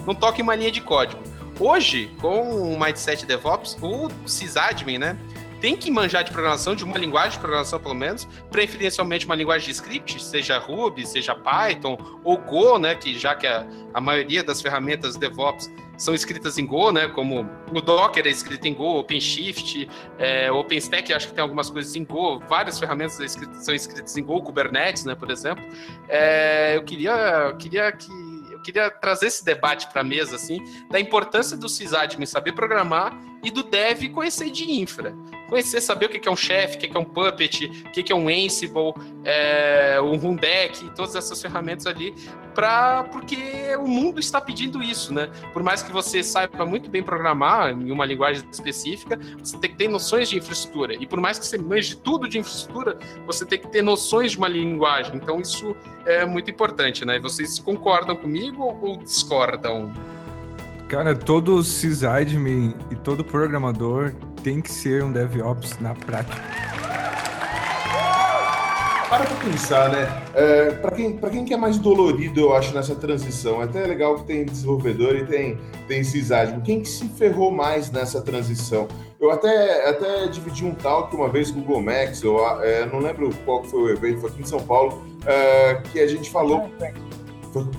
não, toca em uma linha de código. Hoje, com o Mindset DevOps, o sysadmin, né, tem que manjar de programação, de uma linguagem de programação pelo menos, preferencialmente uma linguagem de script, seja Ruby, seja Python ou Go, né, que já que a, a maioria das ferramentas DevOps são escritas em Go, né, como o Docker é escrito em Go, OpenShift, é, OpenStack acho que tem algumas coisas em Go, várias ferramentas são escritas em Go, Kubernetes, né, por exemplo. É, eu queria, queria que eu queria trazer esse debate para a mesa, assim, da importância do sysadmin saber programar e do dev conhecer de infra. Conhecer, saber o que é um chef, o que é um puppet, o que é um Ansible, é, um Rundeck, todas essas ferramentas ali, pra, porque o mundo está pedindo isso, né? Por mais que você saiba muito bem programar em uma linguagem específica, você tem que ter noções de infraestrutura. E por mais que você manje tudo de infraestrutura, você tem que ter noções de uma linguagem. Então isso é muito importante, né? Vocês concordam comigo ou discordam? Cara, todo sysadmin e todo programador tem que ser um DevOps na prática. para pra pensar, né? É, para quem, pra quem quer mais dolorido, eu acho, nessa transição, é até legal que tem desenvolvedor e tem, tem sysadmin. Quem que se ferrou mais nessa transição? Eu até, até dividi um talk uma vez com o Google Max, eu é, não lembro qual foi o evento, foi aqui em São Paulo, é, que a gente falou.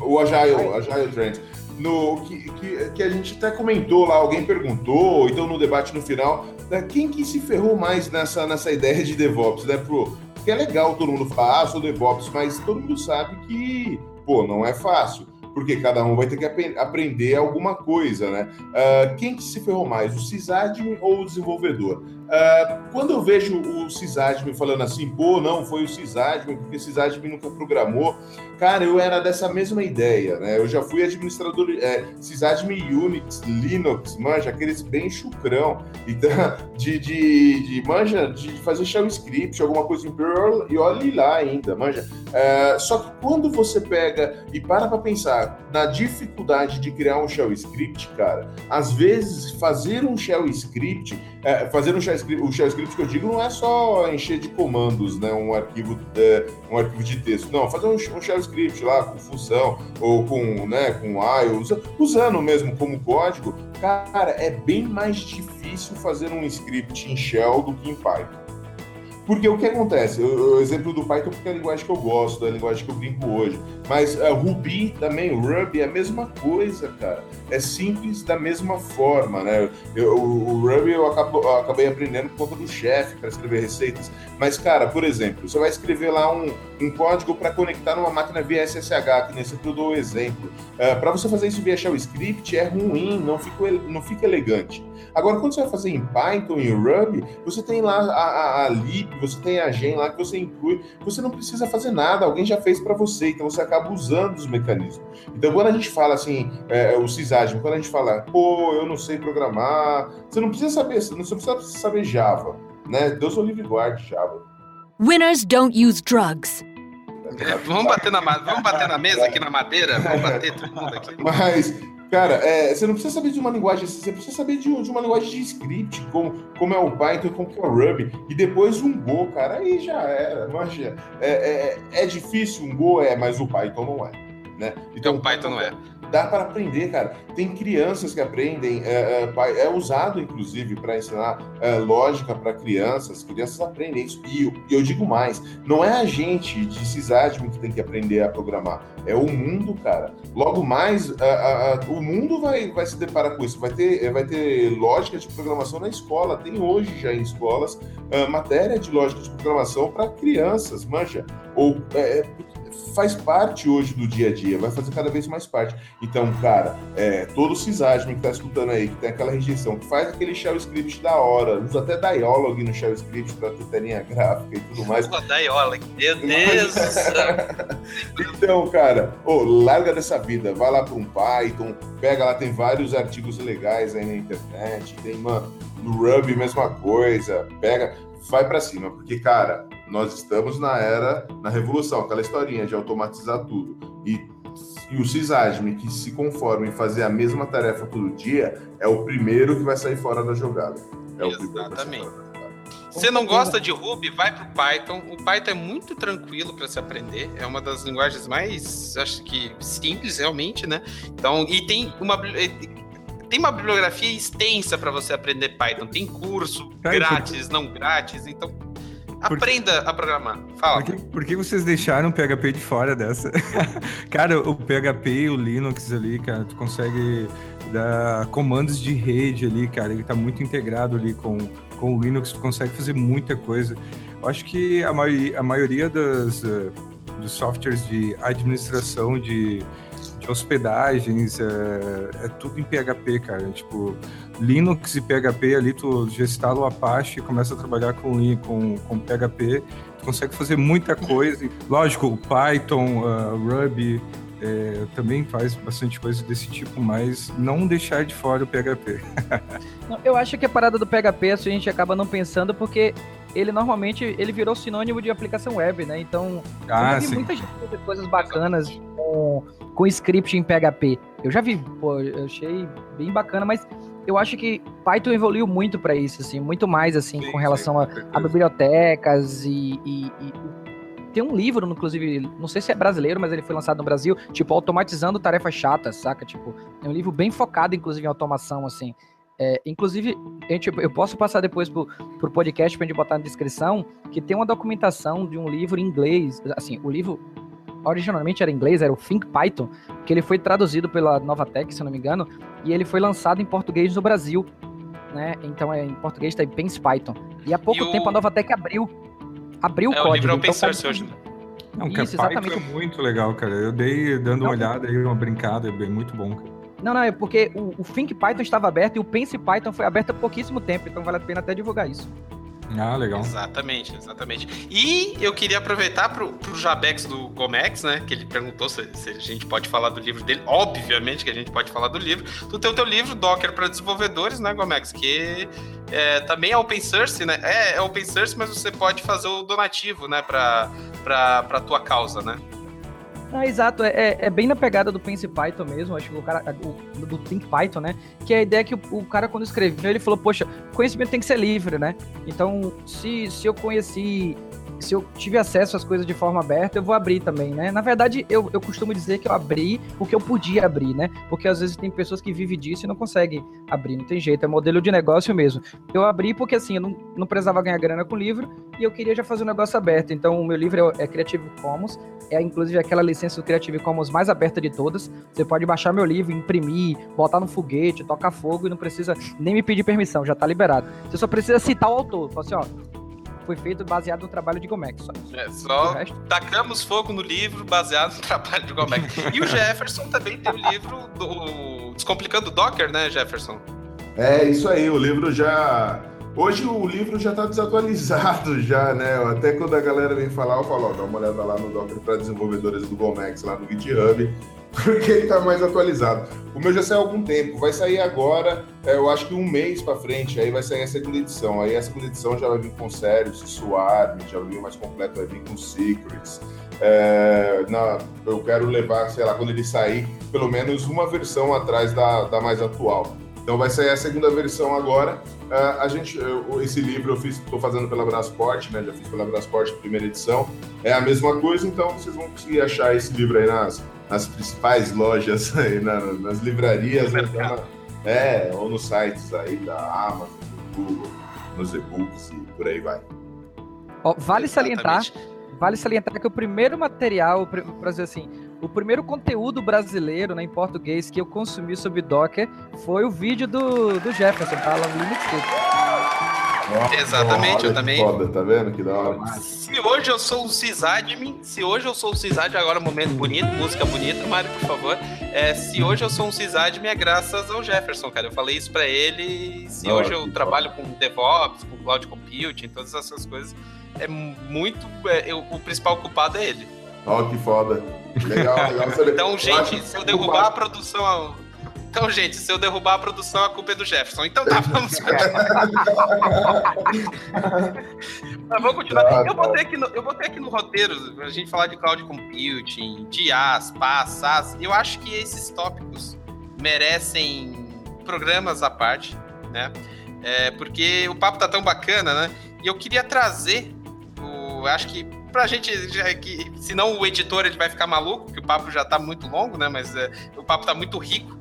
O Agile, Agile Trend no, que, que, que, a gente até comentou lá, alguém perguntou, então no debate no final, né, quem que se ferrou mais nessa, nessa ideia de DevOps, né? Pro, porque é legal todo mundo falar, ah, sou DevOps, mas todo mundo sabe que, pô, não é fácil porque cada um vai ter que ap aprender alguma coisa, né? Uh, quem que se ferrou mais, o sysadmin ou o desenvolvedor? Uh, quando eu vejo o sysadmin falando assim, pô, não, foi o sysadmin, porque o sysadmin nunca programou, cara, eu era dessa mesma ideia, né? Eu já fui administrador, é, Unix, Linux, manja, aqueles bem chucrão, então, de, de, de manja, de fazer shell script, alguma coisa em Perl, e olhe lá ainda, manja. Uh, só que quando você pega e para para pensar, na dificuldade de criar um shell script, cara, às vezes fazer um shell script, é, fazer um shell script, o shell script que eu digo não é só encher de comandos, né, um arquivo, é, um arquivo de texto, não, fazer um, um, shell script lá com função ou com, né, com I, usando mesmo como código, cara, é bem mais difícil fazer um script em shell do que em Python. Porque o que acontece? O, exemplo do Python porque é a linguagem que eu gosto, é a linguagem que eu brinco hoje. Mas uh, Ruby também, Ruby é a mesma coisa, cara. É simples da mesma forma, né? Eu, o, Ruby eu, acabo, eu acabei aprendendo por conta do chefe para escrever receitas. Mas, cara, por exemplo, você vai escrever lá um, um código para conectar numa máquina via SSH, que nesse eu dou o exemplo. É, para você fazer isso via script é ruim, não fica, não fica elegante. Agora, quando você vai fazer em Python e Ruby, você tem lá a, a, a lib, você tem a gen lá que você inclui, você não precisa fazer nada, alguém já fez para você, então você acaba usando os mecanismos. Então, quando a gente fala assim, é, o sysadmin, quando a gente fala, pô, eu não sei programar, você não precisa saber, você não precisa saber Java, né? Deus o livre guarde Java. Winners don't use drugs. É, vamos, bater na, vamos bater na mesa aqui na madeira? Vamos bater todo mundo aqui. Mas, cara, é, você não precisa saber de uma linguagem, você precisa saber de, de, uma linguagem de script, como, como é o Python, como é o Ruby, e depois um Go, cara, aí já era. Imagina. É, é, é difícil um Go, é, mas o Python não é. Né? Então, o Python não é dá para aprender, cara. Tem crianças que aprendem, é, é, é usado inclusive para ensinar é, lógica para crianças, crianças aprendem isso. E eu, eu, digo mais: não é a gente de sysadmin que tem que aprender a programar, é o mundo, cara. Logo mais, a, a, o mundo vai, vai se deparar com isso. Vai ter, vai ter lógica de programação na escola. Tem hoje já em escolas matéria de lógica de programação para crianças, manja. Ou é, faz parte hoje do dia a dia, vai fazer cada vez mais parte. Então, cara, é, todo sysadmin que tá escutando aí, que tem aquela rejeição, que faz aquele shell script da hora, usa até dialog no shell script para ter telinha gráfica e tudo mais. Usa dialog, meu Deus do céu. então, cara, oh, larga dessa vida, vai lá para um Python, pega lá, tem vários artigos legais aí na internet, tem, mano, no Ruby, mesma coisa, pega, vai para cima, porque, cara, nós estamos na era, na revolução, aquela historinha de automatizar tudo. E, e o sysadmin que se conforma em fazer a mesma tarefa todo dia é o primeiro que vai sair fora da jogada. É Exatamente. Você não gosta de Ruby, vai para o Python. O Python é muito tranquilo para se aprender. É uma das linguagens mais, acho que simples realmente, né? Então, e tem uma tem uma bibliografia extensa para você aprender Python. Tem curso grátis, não grátis. Então, Aprenda a programar. Fala. Por que, por que, vocês deixaram o PHP de fora dessa? cara, o PHP e o Linux ali, cara, tu consegue dar comandos de rede ali, cara. Ele tá muito integrado ali com, com o Linux, tu consegue fazer muita coisa. Eu acho que a, maioria, a maioria das, uh, dos softwares de administração de hospedagens, é, é, tudo em PHP, cara. Tipo, Linux e PHP ali, tu já instala o Apache e começa a trabalhar com, com, com PHP, tu consegue fazer muita coisa. Lógico, Python, uh, Ruby, é, também faz bastante coisa desse tipo, mas não deixar de fora o PHP. eu acho que a parada do PHP a gente acaba não pensando porque ele normalmente ele virou sinônimo de aplicação web, né? Então, ah, eu vi muita gente fazer coisas bacanas com, com script em PHP. Eu já vi, pô, eu achei bem bacana, mas eu acho que Python evoluiu muito para isso, assim, muito mais, assim, sim, com relação sim, a, a, bibliotecas e, e, e, tem um livro, inclusive, não sei se é brasileiro, mas ele foi lançado no Brasil, tipo, automatizando tarefas chatas, saca? Tipo, é um livro bem focado, inclusive, em automação, assim. É, inclusive, gente, eu posso passar depois pro, pro podcast pra gente botar na descrição, que tem uma documentação de um livro em inglês, assim, o livro originalmente era em inglês, era o Think Python, que ele foi traduzido pela Novatec, se eu não me engano, e ele foi lançado em português no Brasil, né? Então é em português tá em Pense Python. E há pouco e tempo o... a Novatec abriu abriu é, o código. O livro é open então, source hoje. Não, Isso, Python exatamente. é muito legal, cara. Eu dei dando uma olhada aí, uma brincada, é bem muito bom, cara. Não, não, é porque o, o Think Python estava aberto e o Pense Python foi aberto há pouquíssimo tempo, então vale a pena até divulgar isso. Ah, legal. Exatamente, exatamente. E eu queria aproveitar pro, pro Jabex do Gomex, né? Que ele perguntou se, se, a gente pode falar do livro dele. Obviamente que a gente pode falar do livro. Tu tem o teu livro, Docker para desenvolvedores, né, Gomex? Que é, também é open source, né? É, é open source, mas você pode fazer o donativo, né? Pra, pra, pra tua causa, né? Ah, exato, é, é bem na pegada do Pense Python mesmo, acho que o cara, o, do Think Python, né? Que é a ideia que o, o, cara, quando escreveu, ele falou, poxa, conhecimento tem que ser livre, né? Então, se, se eu conheci se eu tive acesso às coisas de forma aberta, eu vou abrir também, né? Na verdade, eu, eu costumo dizer que eu abri porque eu podia abrir, né? Porque às vezes tem pessoas que vivem disso e não conseguem abrir, não tem jeito, é modelo de negócio mesmo. Eu abri porque assim, eu não, não precisava ganhar grana com o livro e eu queria já fazer um negócio aberto. Então, o meu livro é, é Creative Commons, é inclusive aquela licença do Creative Commons mais aberta de todas. Você pode baixar meu livro, imprimir, botar no foguete, tocar fogo e não precisa nem me pedir permissão, já tá liberado. Você só precisa citar o autor. Fala assim, ó, foi feito baseado no trabalho de Gomex. Só, é, só tacamos fogo no livro baseado no trabalho de Gomex. e o Jefferson também tem o livro do Descomplicando Docker, né, Jefferson? É, isso aí, o livro já... Hoje o livro já está desatualizado já, né? Até quando a galera vem falar, eu falo, ó, dá uma olhada lá no Docker para desenvolvedores do Gomex, lá no GitHub, porque ele está mais atualizado. O meu já saiu há algum tempo, vai sair agora, é, eu acho que um mês para frente, aí vai sair a segunda edição. Aí a segunda edição já vai vir com Sérios, Swarm, já vai vir mais completo, vai vir com Secrets. É, na, eu quero levar, sei lá, quando ele sair, pelo menos uma versão atrás da, da mais atual. Então vai sair a segunda versão agora. Uh, a gente, eu, esse livro eu fiz, estou fazendo pela Brasport, né? Já fiz pela Brasport primeira edição. É a mesma coisa, então vocês vão conseguir achar esse livro aí nas, nas principais lojas, aí, na, nas livrarias, né? Então, é, ou nos sites aí da Amazon, do Google, nos e-books e por aí vai. Oh, vale salientar, vale salientar que o primeiro material, para dizer assim, o primeiro conteúdo brasileiro né, em português que eu consumi sobre Docker foi o vídeo do, do Jefferson, tá? Lá no Linux Exatamente, eu também. Foda, tá vendo? Que da hora. Se hoje eu sou um sysadmin, se hoje eu sou um sysadmin, agora momento bonito, música bonita, Mário, por favor. É, se hoje eu sou um sysadmin é graças ao Jefferson, cara. Eu falei isso pra ele. Se hoje eu trabalho com DevOps, com Cloud Computing, todas essas coisas, é muito. É, eu, o principal culpado é ele. Ó, oh, que foda. Legal, legal. então, gente, se eu derrubar a produção. Então, gente, se eu derrubar a produção, a culpa é do Jefferson. Então tá, vamos continuar. Mas vamos continuar. Eu botei, aqui no, eu botei aqui no roteiro a gente falar de cloud computing, de IaaS, PaaS, SaaS. Eu acho que esses tópicos merecem programas à parte, né? É, porque o papo tá tão bacana, né? E eu queria trazer, o, acho que pra gente, já, que, senão o editor ele vai ficar maluco, que o papo já tá muito longo, né? Mas é, o papo tá muito rico.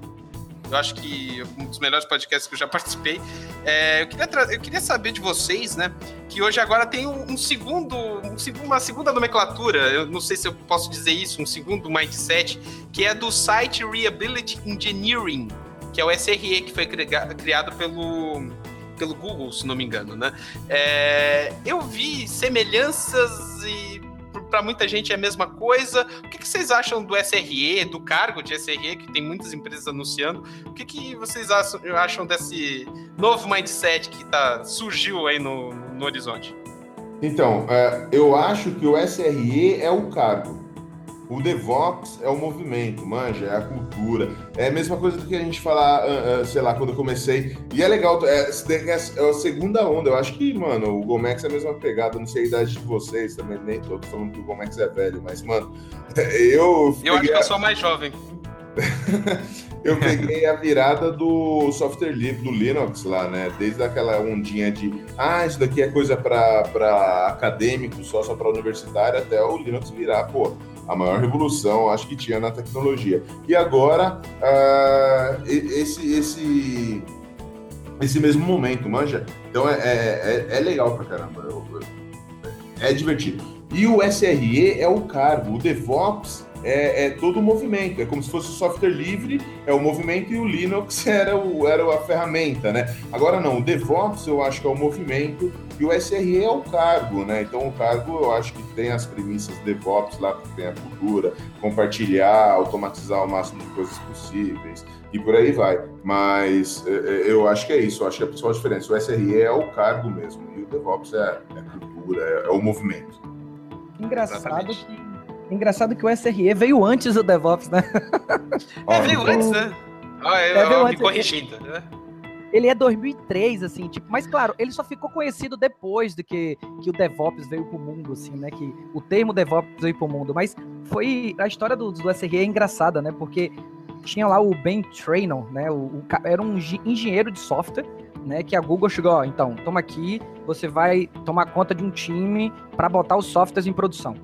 Eu acho que um dos melhores podcasts que eu já participei. É, eu, queria eu queria saber de vocês, né? Que hoje agora tem um, um segundo, um, uma segunda nomenclatura, eu não sei se eu posso dizer isso, um segundo mindset, que é do Site Reability Engineering, que é o SRE, que foi criado pelo pelo Google, se não me engano, né? É, eu vi semelhanças e para muita gente é a mesma coisa. O que, que, vocês acham do SRE, do cargo de SRE, que tem muitas empresas anunciando? O que, que vocês acham, desse novo mindset que tá, surgiu aí no, no horizonte? Então, é, eu acho que o SRE é o cargo. O DevOps é o movimento, manja, é a cultura. É a mesma coisa do que a gente falar, uh, uh, sei lá, quando eu comecei. E é legal, é, é, a segunda onda. Eu acho que, mano, o Gomex é a mesma pegada. Não sei a idade de vocês também, nem tô falando que o Gomex é velho, mas, mano, eu. Eu acho que eu sou mais jovem. eu peguei a virada do software livre do Linux lá, né? Desde aquela ondinha de, ah, isso daqui é coisa para acadêmico, só só para universitário, até o Linux virar, pô, a maior revolução, acho que tinha na tecnologia. E agora, uh, esse, esse, esse mesmo momento, manja? Então é, é, é, é legal pra caramba, é divertido. E o SRE é o cargo, o DevOps é, é, todo o movimento, é como se fosse o software livre, é o movimento e o Linux era, o, era a ferramenta, né? Agora não, o DevOps eu acho que é o movimento e o SRE é o cargo, né? Então o cargo eu acho que tem as premissas DevOps lá, que tem a cultura, compartilhar, automatizar o máximo de coisas possíveis e por aí vai. Mas é, é, eu acho que é isso, eu acho que é a principal diferença. O SRE é o cargo mesmo e o DevOps é, é a cultura, é, é o movimento. Engraçado Exatamente. que Engraçado que o SRE veio antes do DevOps, né? É, veio antes, né? Ah, eu, é, veio me antes. corrigindo, né? Ele é 2003, assim, tipo, mas claro, ele só ficou conhecido depois de que, que o DevOps veio pro mundo, assim, né? Que o termo DevOps veio pro mundo. Mas foi. A história do, do SRE é engraçada, né? Porque tinha lá o Ben Trainor, né? O, o, era um engenheiro de software, né? Que a Google chegou, ó, então, toma aqui, você vai tomar conta de um time para botar os softwares em produção.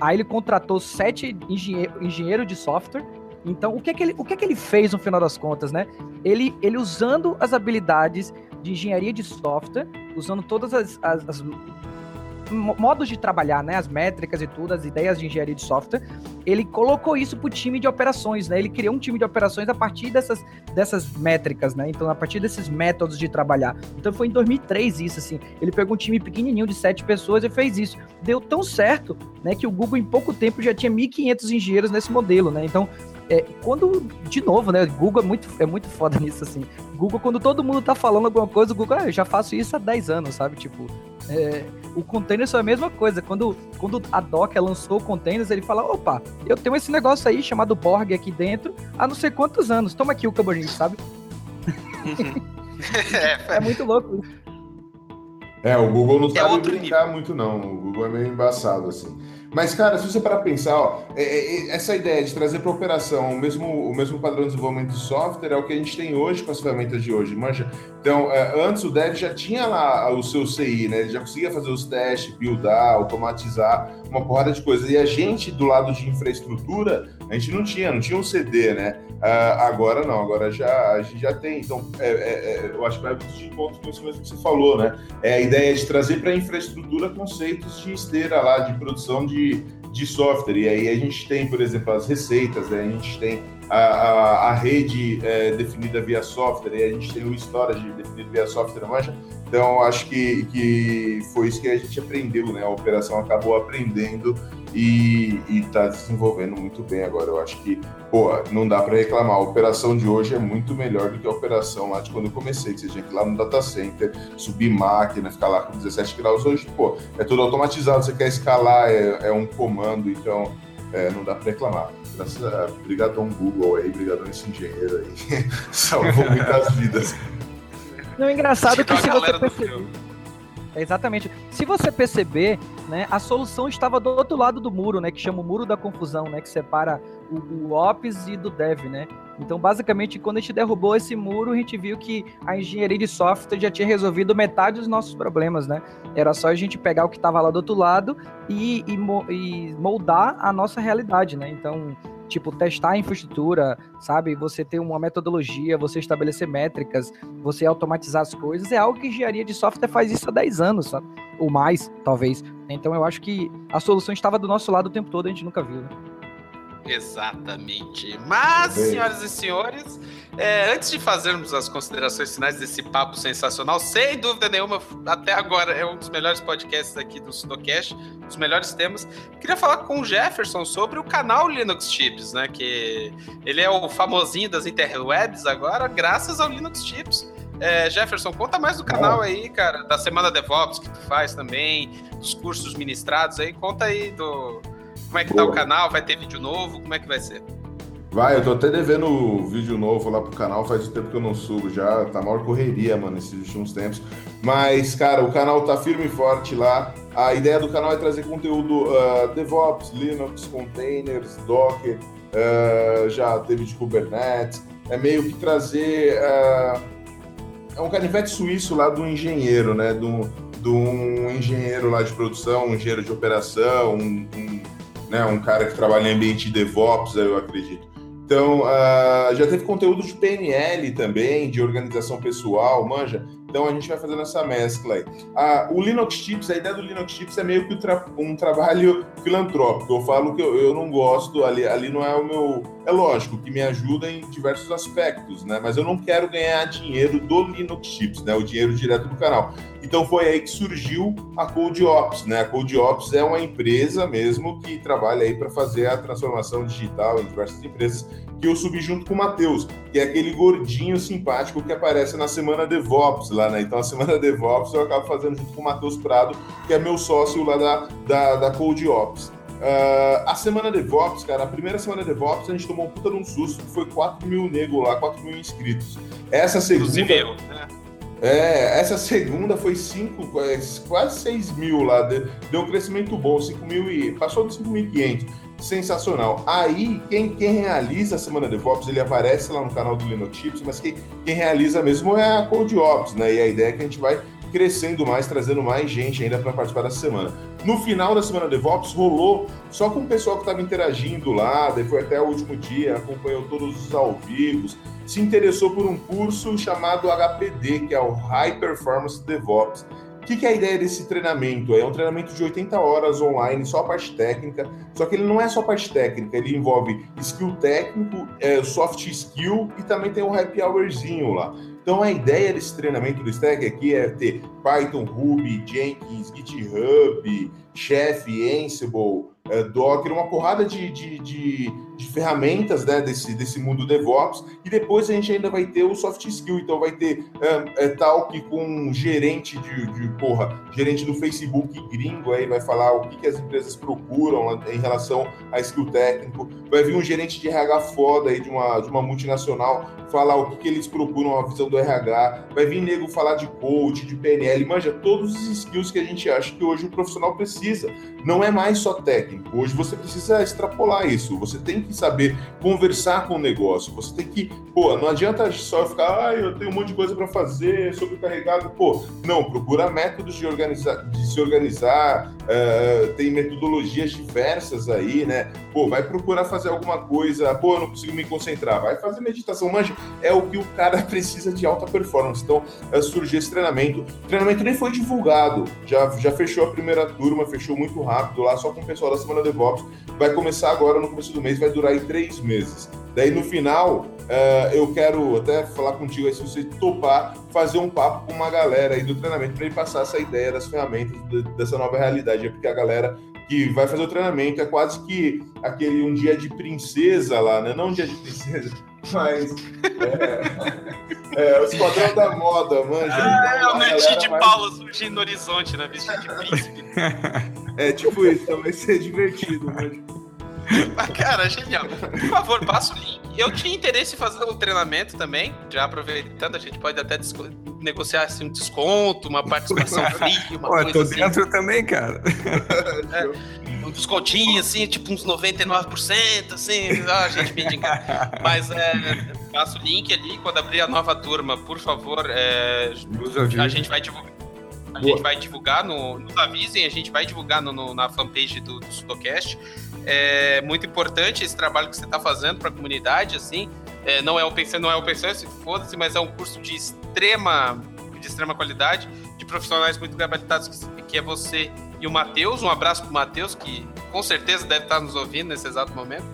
Aí ele contratou sete engenheiros engenheiro de software. Então, o que, é que ele, o que é que ele fez no final das contas, né? Ele, ele usando as habilidades de engenharia de software, usando todas as, as, as modos de trabalhar, né, as métricas e tudo, as ideias de engenharia de software, ele colocou isso para o time de operações, né? Ele criou um time de operações a partir dessas, dessas métricas, né? Então, a partir desses métodos de trabalhar. Então, foi em 2003 isso, assim. Ele pegou um time pequenininho de sete pessoas e fez isso. Deu tão certo, né, que o Google em pouco tempo já tinha 1.500 engenheiros nesse modelo, né? Então, é, quando, de novo, né? Google é muito, é muito foda nisso, assim. Google, quando todo mundo tá falando alguma coisa, o Google, ah, eu já faço isso há 10 anos, sabe? Tipo, é, o container é a mesma coisa. Quando, quando a Docker lançou o containers, ele fala: opa, eu tenho esse negócio aí chamado Borg aqui dentro há não sei quantos anos. Toma aqui o caborinho, sabe? é, é muito louco isso. É, o Google não é sabe brincar nível. muito, não. O Google é meio embaçado, assim. Mas, cara, se você para pensar, ó, é, é, é, essa ideia de trazer para operação o mesmo, o mesmo padrão de desenvolvimento de software é o que a gente tem hoje com as ferramentas de hoje, manja? Então, é, antes o dev já tinha lá o seu CI, né? Ele já conseguia fazer os testes, buildar, automatizar uma porrada de coisas. E a gente, do lado de infraestrutura, a gente não tinha, não tinha um CD, né? Uh, agora não, agora já, a gente já tem. Então, é, é, é eu acho que vai muito de encontro com isso mesmo que você falou, né? É a ideia de trazer para a infraestrutura conceitos de esteira lá, de produção de, de software. E aí a gente tem, por exemplo, as receitas, né? a gente tem a, a, a rede é, definida via software, e a gente tem o storage definido via software, manja? Então, acho que, que foi isso que a gente aprendeu, né? A operação acabou aprendendo e está desenvolvendo muito bem agora. Eu acho que, pô, não dá para reclamar. A operação de hoje é muito melhor do que a operação lá de quando eu comecei, que você tinha que ir lá no data center, subir máquina, ficar lá com 17 graus. Hoje, pô, é tudo automatizado, você quer escalar, é, é um comando, então é, não dá para reclamar. Graças a Obrigadão Google aí, obrigadão esse engenheiro aí. Salvou muitas vidas. Não, é engraçado que se você perceber... É, exatamente. Se você perceber, né, a solução estava do outro lado do muro, né, que chama o muro da confusão, né, que separa o, o Ops e do Dev, né. Então, basicamente, quando a gente derrubou esse muro, a gente viu que a engenharia de software já tinha resolvido metade dos nossos problemas, né. Era só a gente pegar o que estava lá do outro lado e, e, e moldar a nossa realidade, né. Então, tipo, testar a infraestrutura, sabe? Você ter uma metodologia, você estabelecer métricas, você automatizar as coisas, é algo que engenharia de software faz isso há 10 anos, sabe? Ou mais, talvez. Então eu acho que a solução estava do nosso lado o tempo todo, a gente nunca viu, né? Exatamente. Mas, senhoras e senhores, é, antes de fazermos as considerações finais desse papo sensacional, sem dúvida nenhuma, até agora é um dos melhores podcasts aqui do Sudocast, os melhores temas. Queria falar com o Jefferson sobre o canal Linux Chips, né? Que ele é o famosinho das interwebs agora, graças ao Linux Chips. É, Jefferson, conta mais do canal aí, cara, da Semana DevOps que tu faz também, dos cursos ministrados aí, conta aí do como é que Boa. tá o canal? Vai ter vídeo novo? Como é que vai ser? Vai, eu tô até devendo vídeo novo lá pro canal, faz tempo que eu não subo já, tá maior correria, mano, esses últimos tempos. Mas, cara, o canal tá firme e forte lá. A ideia do canal é trazer conteúdo uh, DevOps, Linux, containers, Docker, uh, já teve de Kubernetes, é meio que trazer. Uh, é um canivete suíço lá do engenheiro, né? Do, do um engenheiro lá de produção, um engenheiro de operação, um, um, né, um cara que trabalha em ambiente de DevOps, eu acredito. Então, uh, já teve conteúdo de PNL também, de organização pessoal, manja. Então a gente vai fazendo essa mescla aí. Ah, o Linux Tips, a ideia do Linux Tips é meio que um trabalho filantrópico. Eu falo que eu, eu, não gosto, ali, ali não é o meu. É lógico que me ajuda em diversos aspectos, né? Mas eu não quero ganhar dinheiro do Linux Tips, né? O dinheiro direto do canal. Então foi aí que surgiu a CodeOps, né? A CodeOps é uma empresa mesmo que trabalha aí para fazer a transformação digital em diversas empresas que eu subi junto com o Matheus, que é aquele gordinho simpático que aparece na semana DevOps lá, né? Então a semana DevOps eu acabo fazendo junto com o Matheus Prado, que é meu sócio lá da, da, da CodeOps. Uh, a semana DevOps, cara, a primeira semana DevOps a gente tomou um puta de um susto, que foi 4 mil nego lá, 4 mil inscritos. Essa segunda. Eu, né? É, essa segunda foi 5, é, quase 6 mil lá, deu um crescimento bom, 5 mil e. passou de 5.500 sensacional. Aí, quem, quem realiza a Semana DevOps, ele aparece lá no canal do Linux Chips, mas quem, quem realiza mesmo é a CodeOps, né? E a ideia é que a gente vai crescendo mais, trazendo mais gente ainda para participar dessa semana. No final da semana DevOps rolou só com o pessoal que estava interagindo lá, foi até o último dia, acompanhou todos os ao vivos, se interessou por um curso chamado HPD, que é o High Performance DevOps. O que, que, é a ideia desse treinamento? É um treinamento de 80 horas online, só a parte técnica. Só que ele não é só parte técnica, ele envolve skill técnico, é, soft skill e também tem um happy hourzinho lá. Então a ideia desse treinamento do Stack aqui é ter Python, Ruby, Jenkins, GitHub, Chef, Ansible, é, Docker, uma porrada de, de, de, de, ferramentas né, desse, desse mundo DevOps, e depois a gente ainda vai ter o soft skill, então vai ter é, é, com um gerente de, de, porra, gerente do Facebook gringo, aí vai falar o que, que as empresas procuram em relação a skill técnico, vai vir um gerente de RH foda aí de uma, de uma multinacional falar o que, que eles procuram, a visão do RH, vai vir nego falar de coach, de PNL, manja, todos os skills que a gente acha que hoje o profissional precisa, não é mais só técnico, Hoje você precisa extrapolar isso. Você tem que saber conversar com o negócio. Você tem que, pô, não adianta só ficar, ah, eu tenho um monte de coisa para fazer, sobrecarregado. Pô, não, procura métodos de, organizar, de se organizar. Uh, tem metodologias diversas aí, né? Pô, vai procurar fazer alguma coisa. Pô, eu não consigo me concentrar. Vai fazer meditação. Manja, é o que o cara precisa de alta performance. Então, uh, surgiu esse treinamento. O treinamento nem foi divulgado. Já, já fechou a primeira turma, fechou muito rápido lá, só com o pessoal da Semana DevOps. Vai começar agora no começo do mês, vai durar aí três meses. Daí no final, uh, eu quero até falar contigo aí, se você topar, fazer um papo com uma galera aí do treinamento para ele passar essa ideia das ferramentas de, dessa nova realidade. É porque a galera que vai fazer o treinamento é quase que aquele um dia de princesa lá, né? Não um dia de princesa, mas. É, é o esquadrão da moda, manja. Ah, é o Netinho de mais... Paula surgindo no horizonte, né? Vestido de príncipe. É tipo isso, então vai ser divertido, manja. Mas, cara, genial. Por favor, passa o link. Eu tinha interesse em fazer um treinamento também, já aproveitando, a gente pode até negociar assim, um desconto, uma participação free, uma coisa tô assim. dentro também, cara. É, um descontinho, assim, tipo uns 99%, assim, a gente mendiga. Mas é, passa o link ali, quando abrir a nova turma, por favor, é, a gente vai divulgar a gente vai divulgar no. Nos avisem, a gente vai divulgar no, no, na fanpage do, do Sudocast. É muito importante esse trabalho que você está fazendo para a comunidade, assim. É, não é open não é open source, foda-se, mas é um curso de extrema, de extrema qualidade, de profissionais muito gabaritados, que, que é você e o Matheus. Um abraço para o Matheus, que com certeza deve estar nos ouvindo nesse exato momento.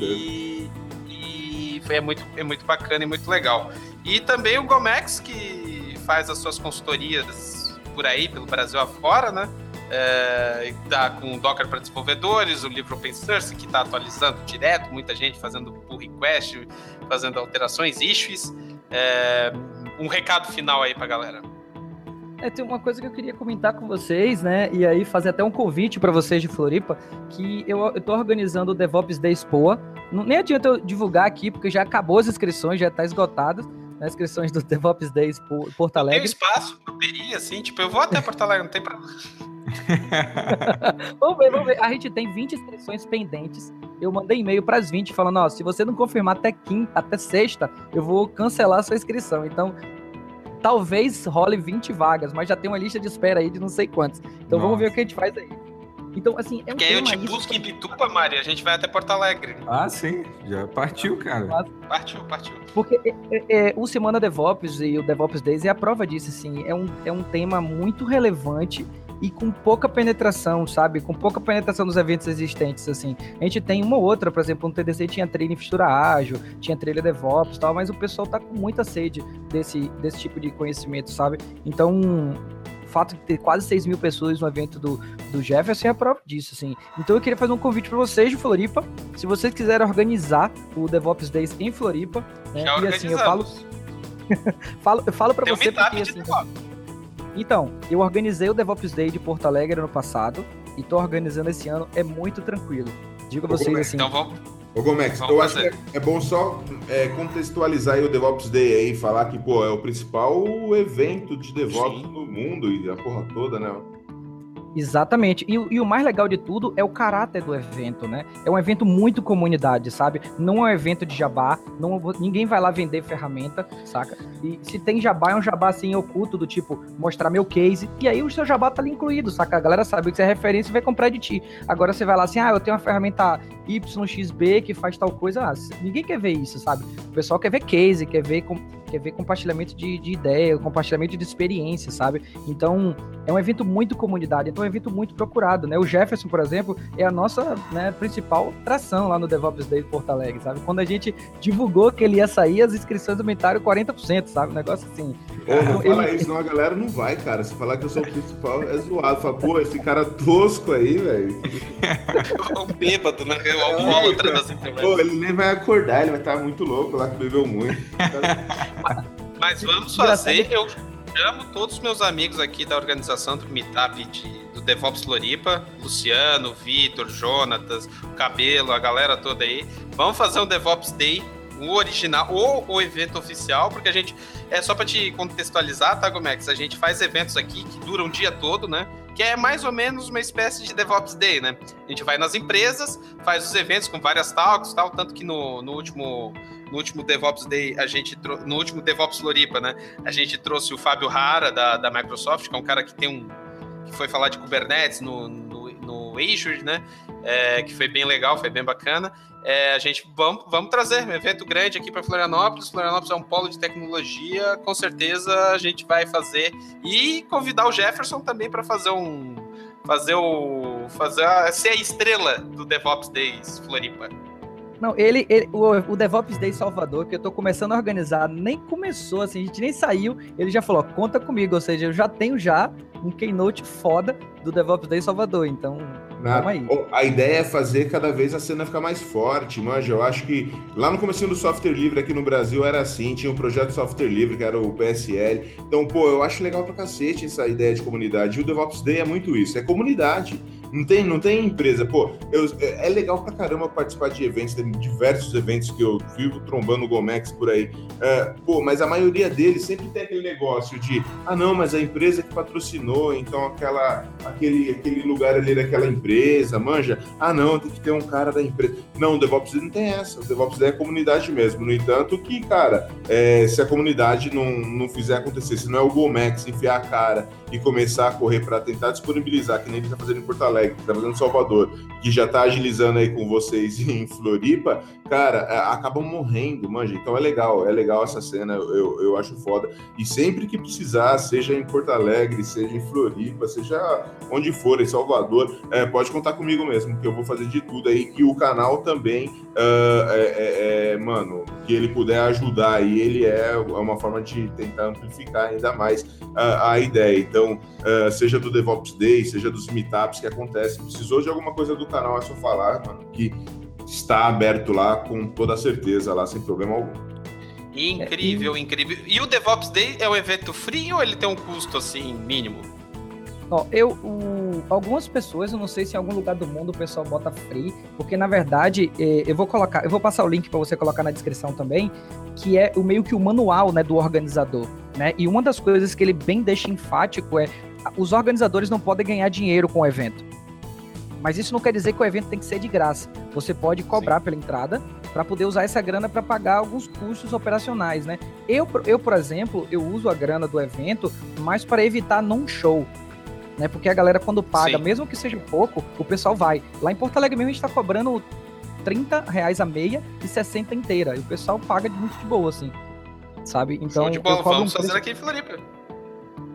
E, e é, muito, é muito bacana e muito legal. E também o Gomex, que faz as suas consultorias por aí, pelo Brasil afora, né? É, tá com Docker para desenvolvedores, o livro Open Source, que está atualizando direto, muita gente fazendo pull request, fazendo alterações, issues. É, um recado final aí para galera. É, tem uma coisa que eu queria comentar com vocês, né? E aí fazer até um convite para vocês de Floripa, que eu, tô organizando o DevOps Day Expoa. Nem adianta eu divulgar aqui, porque já acabou as inscrições, já está esgotado nas inscrições do DevOps Days por Porto Alegre. Tem espaço, eu teria, assim, tipo, eu vou até Porto Alegre, não tem problema. vamos ver, vamos ver. A gente tem 20 inscrições pendentes. Eu mandei e-mail para as 20 falando, ó, se você não confirmar até quinta, até sexta, eu vou cancelar a sua inscrição. Então, talvez role 20 vagas, mas já tem uma lista de espera aí de não sei quantos. Então Nossa. vamos ver o que a gente faz aí. Então, assim, é um Que aí eu te busco em Bituba, Mari, a gente vai até Porto Alegre. Ah, sim, já partiu, cara. Partiu, partiu. Porque é, é, é, o Semana DevOps e o DevOps Days é a prova disso, assim, é um, é um tema muito relevante e com pouca penetração, sabe? Com pouca penetração dos eventos existentes, assim. A gente tem uma ou outra, por exemplo, no TDC tinha trilha infraestrutura ágil, tinha trilha DevOps e tal, mas o pessoal tá com muita sede desse, desse tipo de conhecimento, sabe? Então, fato de ter quase 6 mil pessoas no evento do, do Jefferson é a prova disso, assim. Então eu queria fazer um convite para vocês de Floripa, se vocês quiserem organizar o DevOps Days em Floripa, né? Já e assim, eu falo falo, eu falo para você porque assim, Então, eu organizei o DevOps Day de Porto Alegre ano passado e tô organizando esse ano, é muito tranquilo. Digo a vocês assim. Então vamos Ô Gomex, eu acho que é, é bom só é, contextualizar aí o DevOps Day aí, falar que, pô, é o principal evento de DevOps Sim. no mundo e a porra toda, né? Exatamente. E, e, o mais legal de tudo é o caráter do evento, né? É um evento muito comunidade, sabe? Não é um evento de jabá, não, ninguém vai lá vender ferramenta, saca? E se tem jabá, é um jabá assim oculto, do tipo, mostrar meu case, e aí o seu jabá tá ali incluído, saca? A galera sabe que você é referência e vai comprar de ti. Agora você vai lá assim, ah, eu tenho uma ferramenta YXB que faz tal coisa, ah, ninguém quer ver isso, sabe? O pessoal quer ver case, quer ver com quer ver compartilhamento de, de ideia, compartilhamento de experiência, sabe? Então, é um evento muito comunidade, então é um evento muito procurado, né? O Jefferson, por exemplo, é a nossa né, principal tração lá no DevOps Day de Porto Alegre, sabe? Quando a gente divulgou que ele ia sair, as inscrições aumentaram 40%, sabe? Um negócio assim. Pô, não então, fala ele... isso, não, a galera não vai, cara. Se falar que eu sou o principal, é zoado. Fala, pô, esse cara tosco aí, velho. É um bêbado, né? É um alcoólatra das Pô, ele nem vai acordar, ele vai estar muito louco lá que bebeu muito. Mas vamos fazer. Eu chamo todos os meus amigos aqui da organização do Meetup de, do DevOps Floripa, Luciano, Vitor, Jonatas, Cabelo, a galera toda aí. Vamos fazer um DevOps Day, o original, ou o evento oficial, porque a gente. É só para te contextualizar, tá, Gomex? A gente faz eventos aqui que duram o dia todo, né? que é mais ou menos uma espécie de DevOps Day, né? A gente vai nas empresas, faz os eventos com várias talks, tal, tanto que no, no último no último DevOps Day, a gente no último DevOps Floripa, né? A gente trouxe o Fábio Rara da, da Microsoft, que é um cara que tem um que foi falar de Kubernetes no, no, no Azure, né? É, que foi bem legal, foi bem bacana. É, a gente vamos, vamos trazer um evento grande aqui para Florianópolis. Florianópolis é um polo de tecnologia, com certeza a gente vai fazer e convidar o Jefferson também para fazer um fazer o fazer a, ser a estrela do DevOps Days Floripa. Não, ele, ele o, o, DevOps Day Salvador, que eu tô começando a organizar, nem começou, assim, a gente nem saiu, ele já falou, conta comigo, ou seja, eu já tenho já um keynote foda do DevOps Day Salvador, então Vamos aí. A ideia é fazer cada vez a cena ficar mais forte, manja. Eu acho que lá no começo do software livre aqui no Brasil era assim, tinha um projeto de software livre que era o PSL. Então, pô, eu acho legal pra cacete essa ideia de comunidade. E o DevOps Day é muito isso, é comunidade. Não tem, não tem empresa. Pô, eu, é legal pra caramba participar de eventos, tem diversos eventos que eu vivo trombando o Gomex por aí. É, pô, mas a maioria deles sempre tem aquele negócio de, ah, não, mas a empresa que patrocinou, então aquela, aquele, aquele lugar ali daquela empresa, manja. Ah, não, tem que ter um cara da empresa. Não, o DevOps não tem essa. O DevOps é comunidade mesmo. No entanto, que, cara, é, se a comunidade não, não fizer acontecer, se não é o Gomex enfiar a cara e começar a correr para tentar disponibilizar, que nem ele está fazendo em Porto Alegre, que está fazendo em Salvador, que já está agilizando aí com vocês em Floripa, cara, é, acabam morrendo, manja. Então é legal, é legal essa cena, eu, eu acho foda. E sempre que precisar, seja em Porto Alegre, seja em Floripa, seja onde for, em Salvador, é, pode contar comigo mesmo, que eu vou fazer de tudo aí. E o canal também, uh, é, é, é, mano, que ele puder ajudar aí, ele é uma forma de tentar amplificar ainda mais a, a ideia. Então, uh, seja do DevOps Day, seja dos meetups que acontecem, precisou de alguma coisa do canal, é só falar, mano, que está aberto lá com toda certeza, lá sem problema algum. Incrível, incrível. E o DevOps Day é um evento free ou ele tem um custo assim mínimo? Ó, eu, o, algumas pessoas, eu não sei se em algum lugar do mundo o pessoal bota free, porque na verdade é, eu vou colocar, eu vou passar o link para você colocar na descrição também, que é o meio que o manual, né, do organizador, né? E uma das coisas que ele bem deixa enfático é os organizadores não podem ganhar dinheiro com o evento. Mas isso não quer dizer que o evento tem que ser de graça. Você pode cobrar Sim. pela entrada para poder usar essa grana para pagar alguns custos operacionais, né? Eu, eu, por exemplo, eu uso a grana do evento mais para evitar não show. Né? Porque a galera, quando paga, Sim. mesmo que seja pouco, o pessoal vai. Lá em Porto Alegre mesmo a gente está cobrando 30 reais a meia e 60 inteira. E o pessoal paga muito de boa, assim. Sabe? Então. Show de bola, vamos um fazer aqui em Floripa.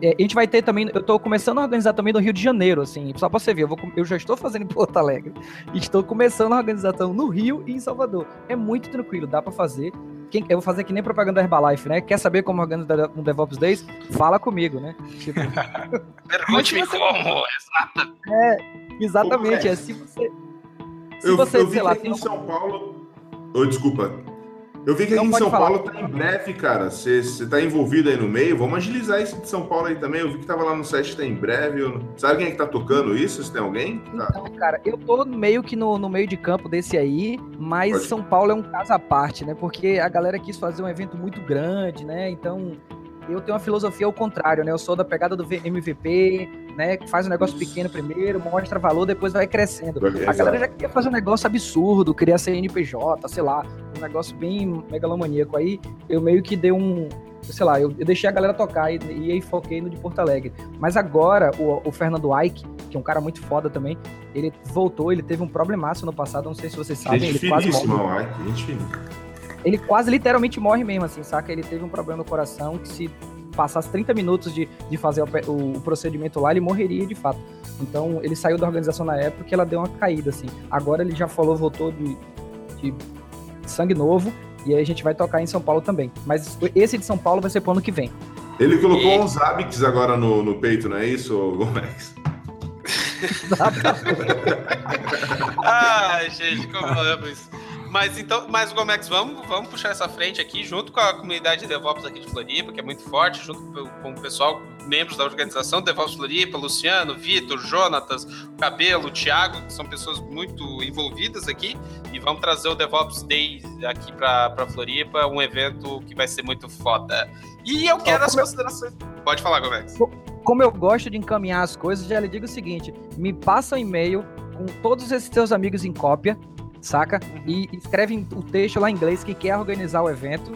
É, a gente vai ter também, eu tô começando a organizar também no Rio de Janeiro, assim, só pra você ver, eu, vou, eu já estou fazendo em Porto Alegre, estou começando a organização no Rio e em Salvador. É muito tranquilo, dá pra fazer. Quem, eu vou fazer que nem propaganda Herbalife, né? Quer saber como organizar um DevOps Days? Fala comigo, né? Tipo... Pergunte-me como, exato. É, exatamente, é se você... Se eu, você, eu vi sei lá, em São Paulo... Oh, desculpa, eu vi que aqui em São falar. Paulo tá em breve, cara. Você tá envolvido aí no meio. Vamos agilizar isso de São Paulo aí também. Eu vi que tava lá no site tá em breve. Eu... Sabe quem é que tá tocando isso? Se tem alguém? Tá. Então, cara, eu tô meio que no, no meio de campo desse aí, mas Pode. São Paulo é um caso à parte, né? Porque a galera quis fazer um evento muito grande, né? Então eu tenho uma filosofia ao contrário, né? Eu sou da pegada do MVP, né? Que faz um negócio pequeno primeiro, mostra valor, depois vai crescendo. a galera já queria fazer um negócio absurdo, queria ser NPJ, sei lá, um negócio bem megalomaníaco. Aí eu meio que dei um. Sei lá, eu, eu deixei a galera tocar e, e aí foquei no de Porto Alegre. Mas agora, o, o Fernando Ike, que é um cara muito foda também, ele voltou, ele teve um problemaço no passado, não sei se vocês sabem. Gente ele quase morre. Ike, gente ele quase literalmente morre mesmo, assim, saca? Ele teve um problema no coração que se passasse 30 minutos de, de fazer o, o, o, procedimento lá, ele morreria de fato. Então, ele saiu da organização na época e ela deu uma caída, assim. Agora ele já falou, voltou de, de sangue novo, e aí a gente vai tocar em São Paulo também. Mas esse de São Paulo vai ser pro ano que vem. Ele colocou e... uns hábitos agora no, no peito, não é isso, Gomes? Ai, gente, como amo isso. Mas então, mas Gomex, vamos, vamos puxar essa frente aqui, junto com a comunidade de DevOps aqui de Floripa, que é muito forte, junto com o pessoal, membros da organização DevOps Floripa, Luciano, Vitor, Jonatas, Cabelo, Thiago, que são pessoas muito envolvidas aqui, e vamos trazer o DevOps Day aqui para Floripa, um evento que vai ser muito foda. E eu quero as considerações. Pode falar, Gomex. Como eu gosto de encaminhar as coisas, já lhe digo o seguinte: me passa um e-mail com todos esses seus amigos em cópia saca? Uhum. E escreve o texto lá em inglês que quer organizar o evento.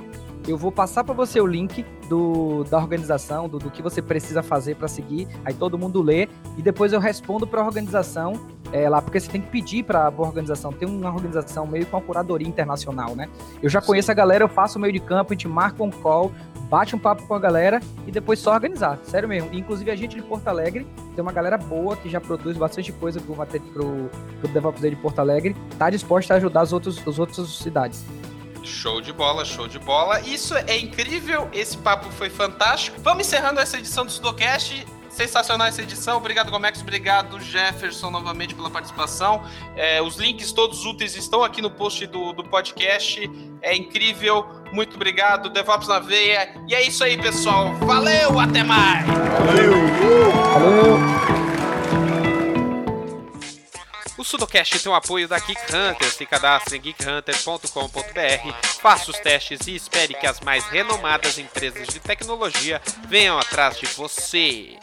Eu vou passar para você o link do, da organização, do, do que você precisa fazer para seguir. Aí todo mundo lê e depois eu respondo para a organização é, lá, porque você tem que pedir para a organização. Tem uma organização meio com uma curadoria internacional, né? Eu já conheço a galera, eu faço o meio de campo, a gente marca um call, bate um papo com a galera e depois só organizar. Sério mesmo. Inclusive a gente de Porto Alegre tem uma galera boa que já produz bastante coisa pro, pro, pro DevOps de Porto Alegre. Tá disposta a ajudar as outras, as outras cidades. Show de bola, show de bola. Isso é incrível, esse papo foi fantástico. Vamos encerrando essa edição do Sudocast. Sensacional essa edição. Obrigado, Gomex. Obrigado, Jefferson, novamente pela participação. É, os links todos úteis estão aqui no post do, do podcast. É incrível. Muito obrigado. DevOps na veia. E é isso aí, pessoal. Valeu, até mais. Valeu. Valeu. O Sudocast tem o apoio da Geek Hunter. Se cadastre em geekhunter.com.br, faça os testes e espere que as mais renomadas empresas de tecnologia venham atrás de você.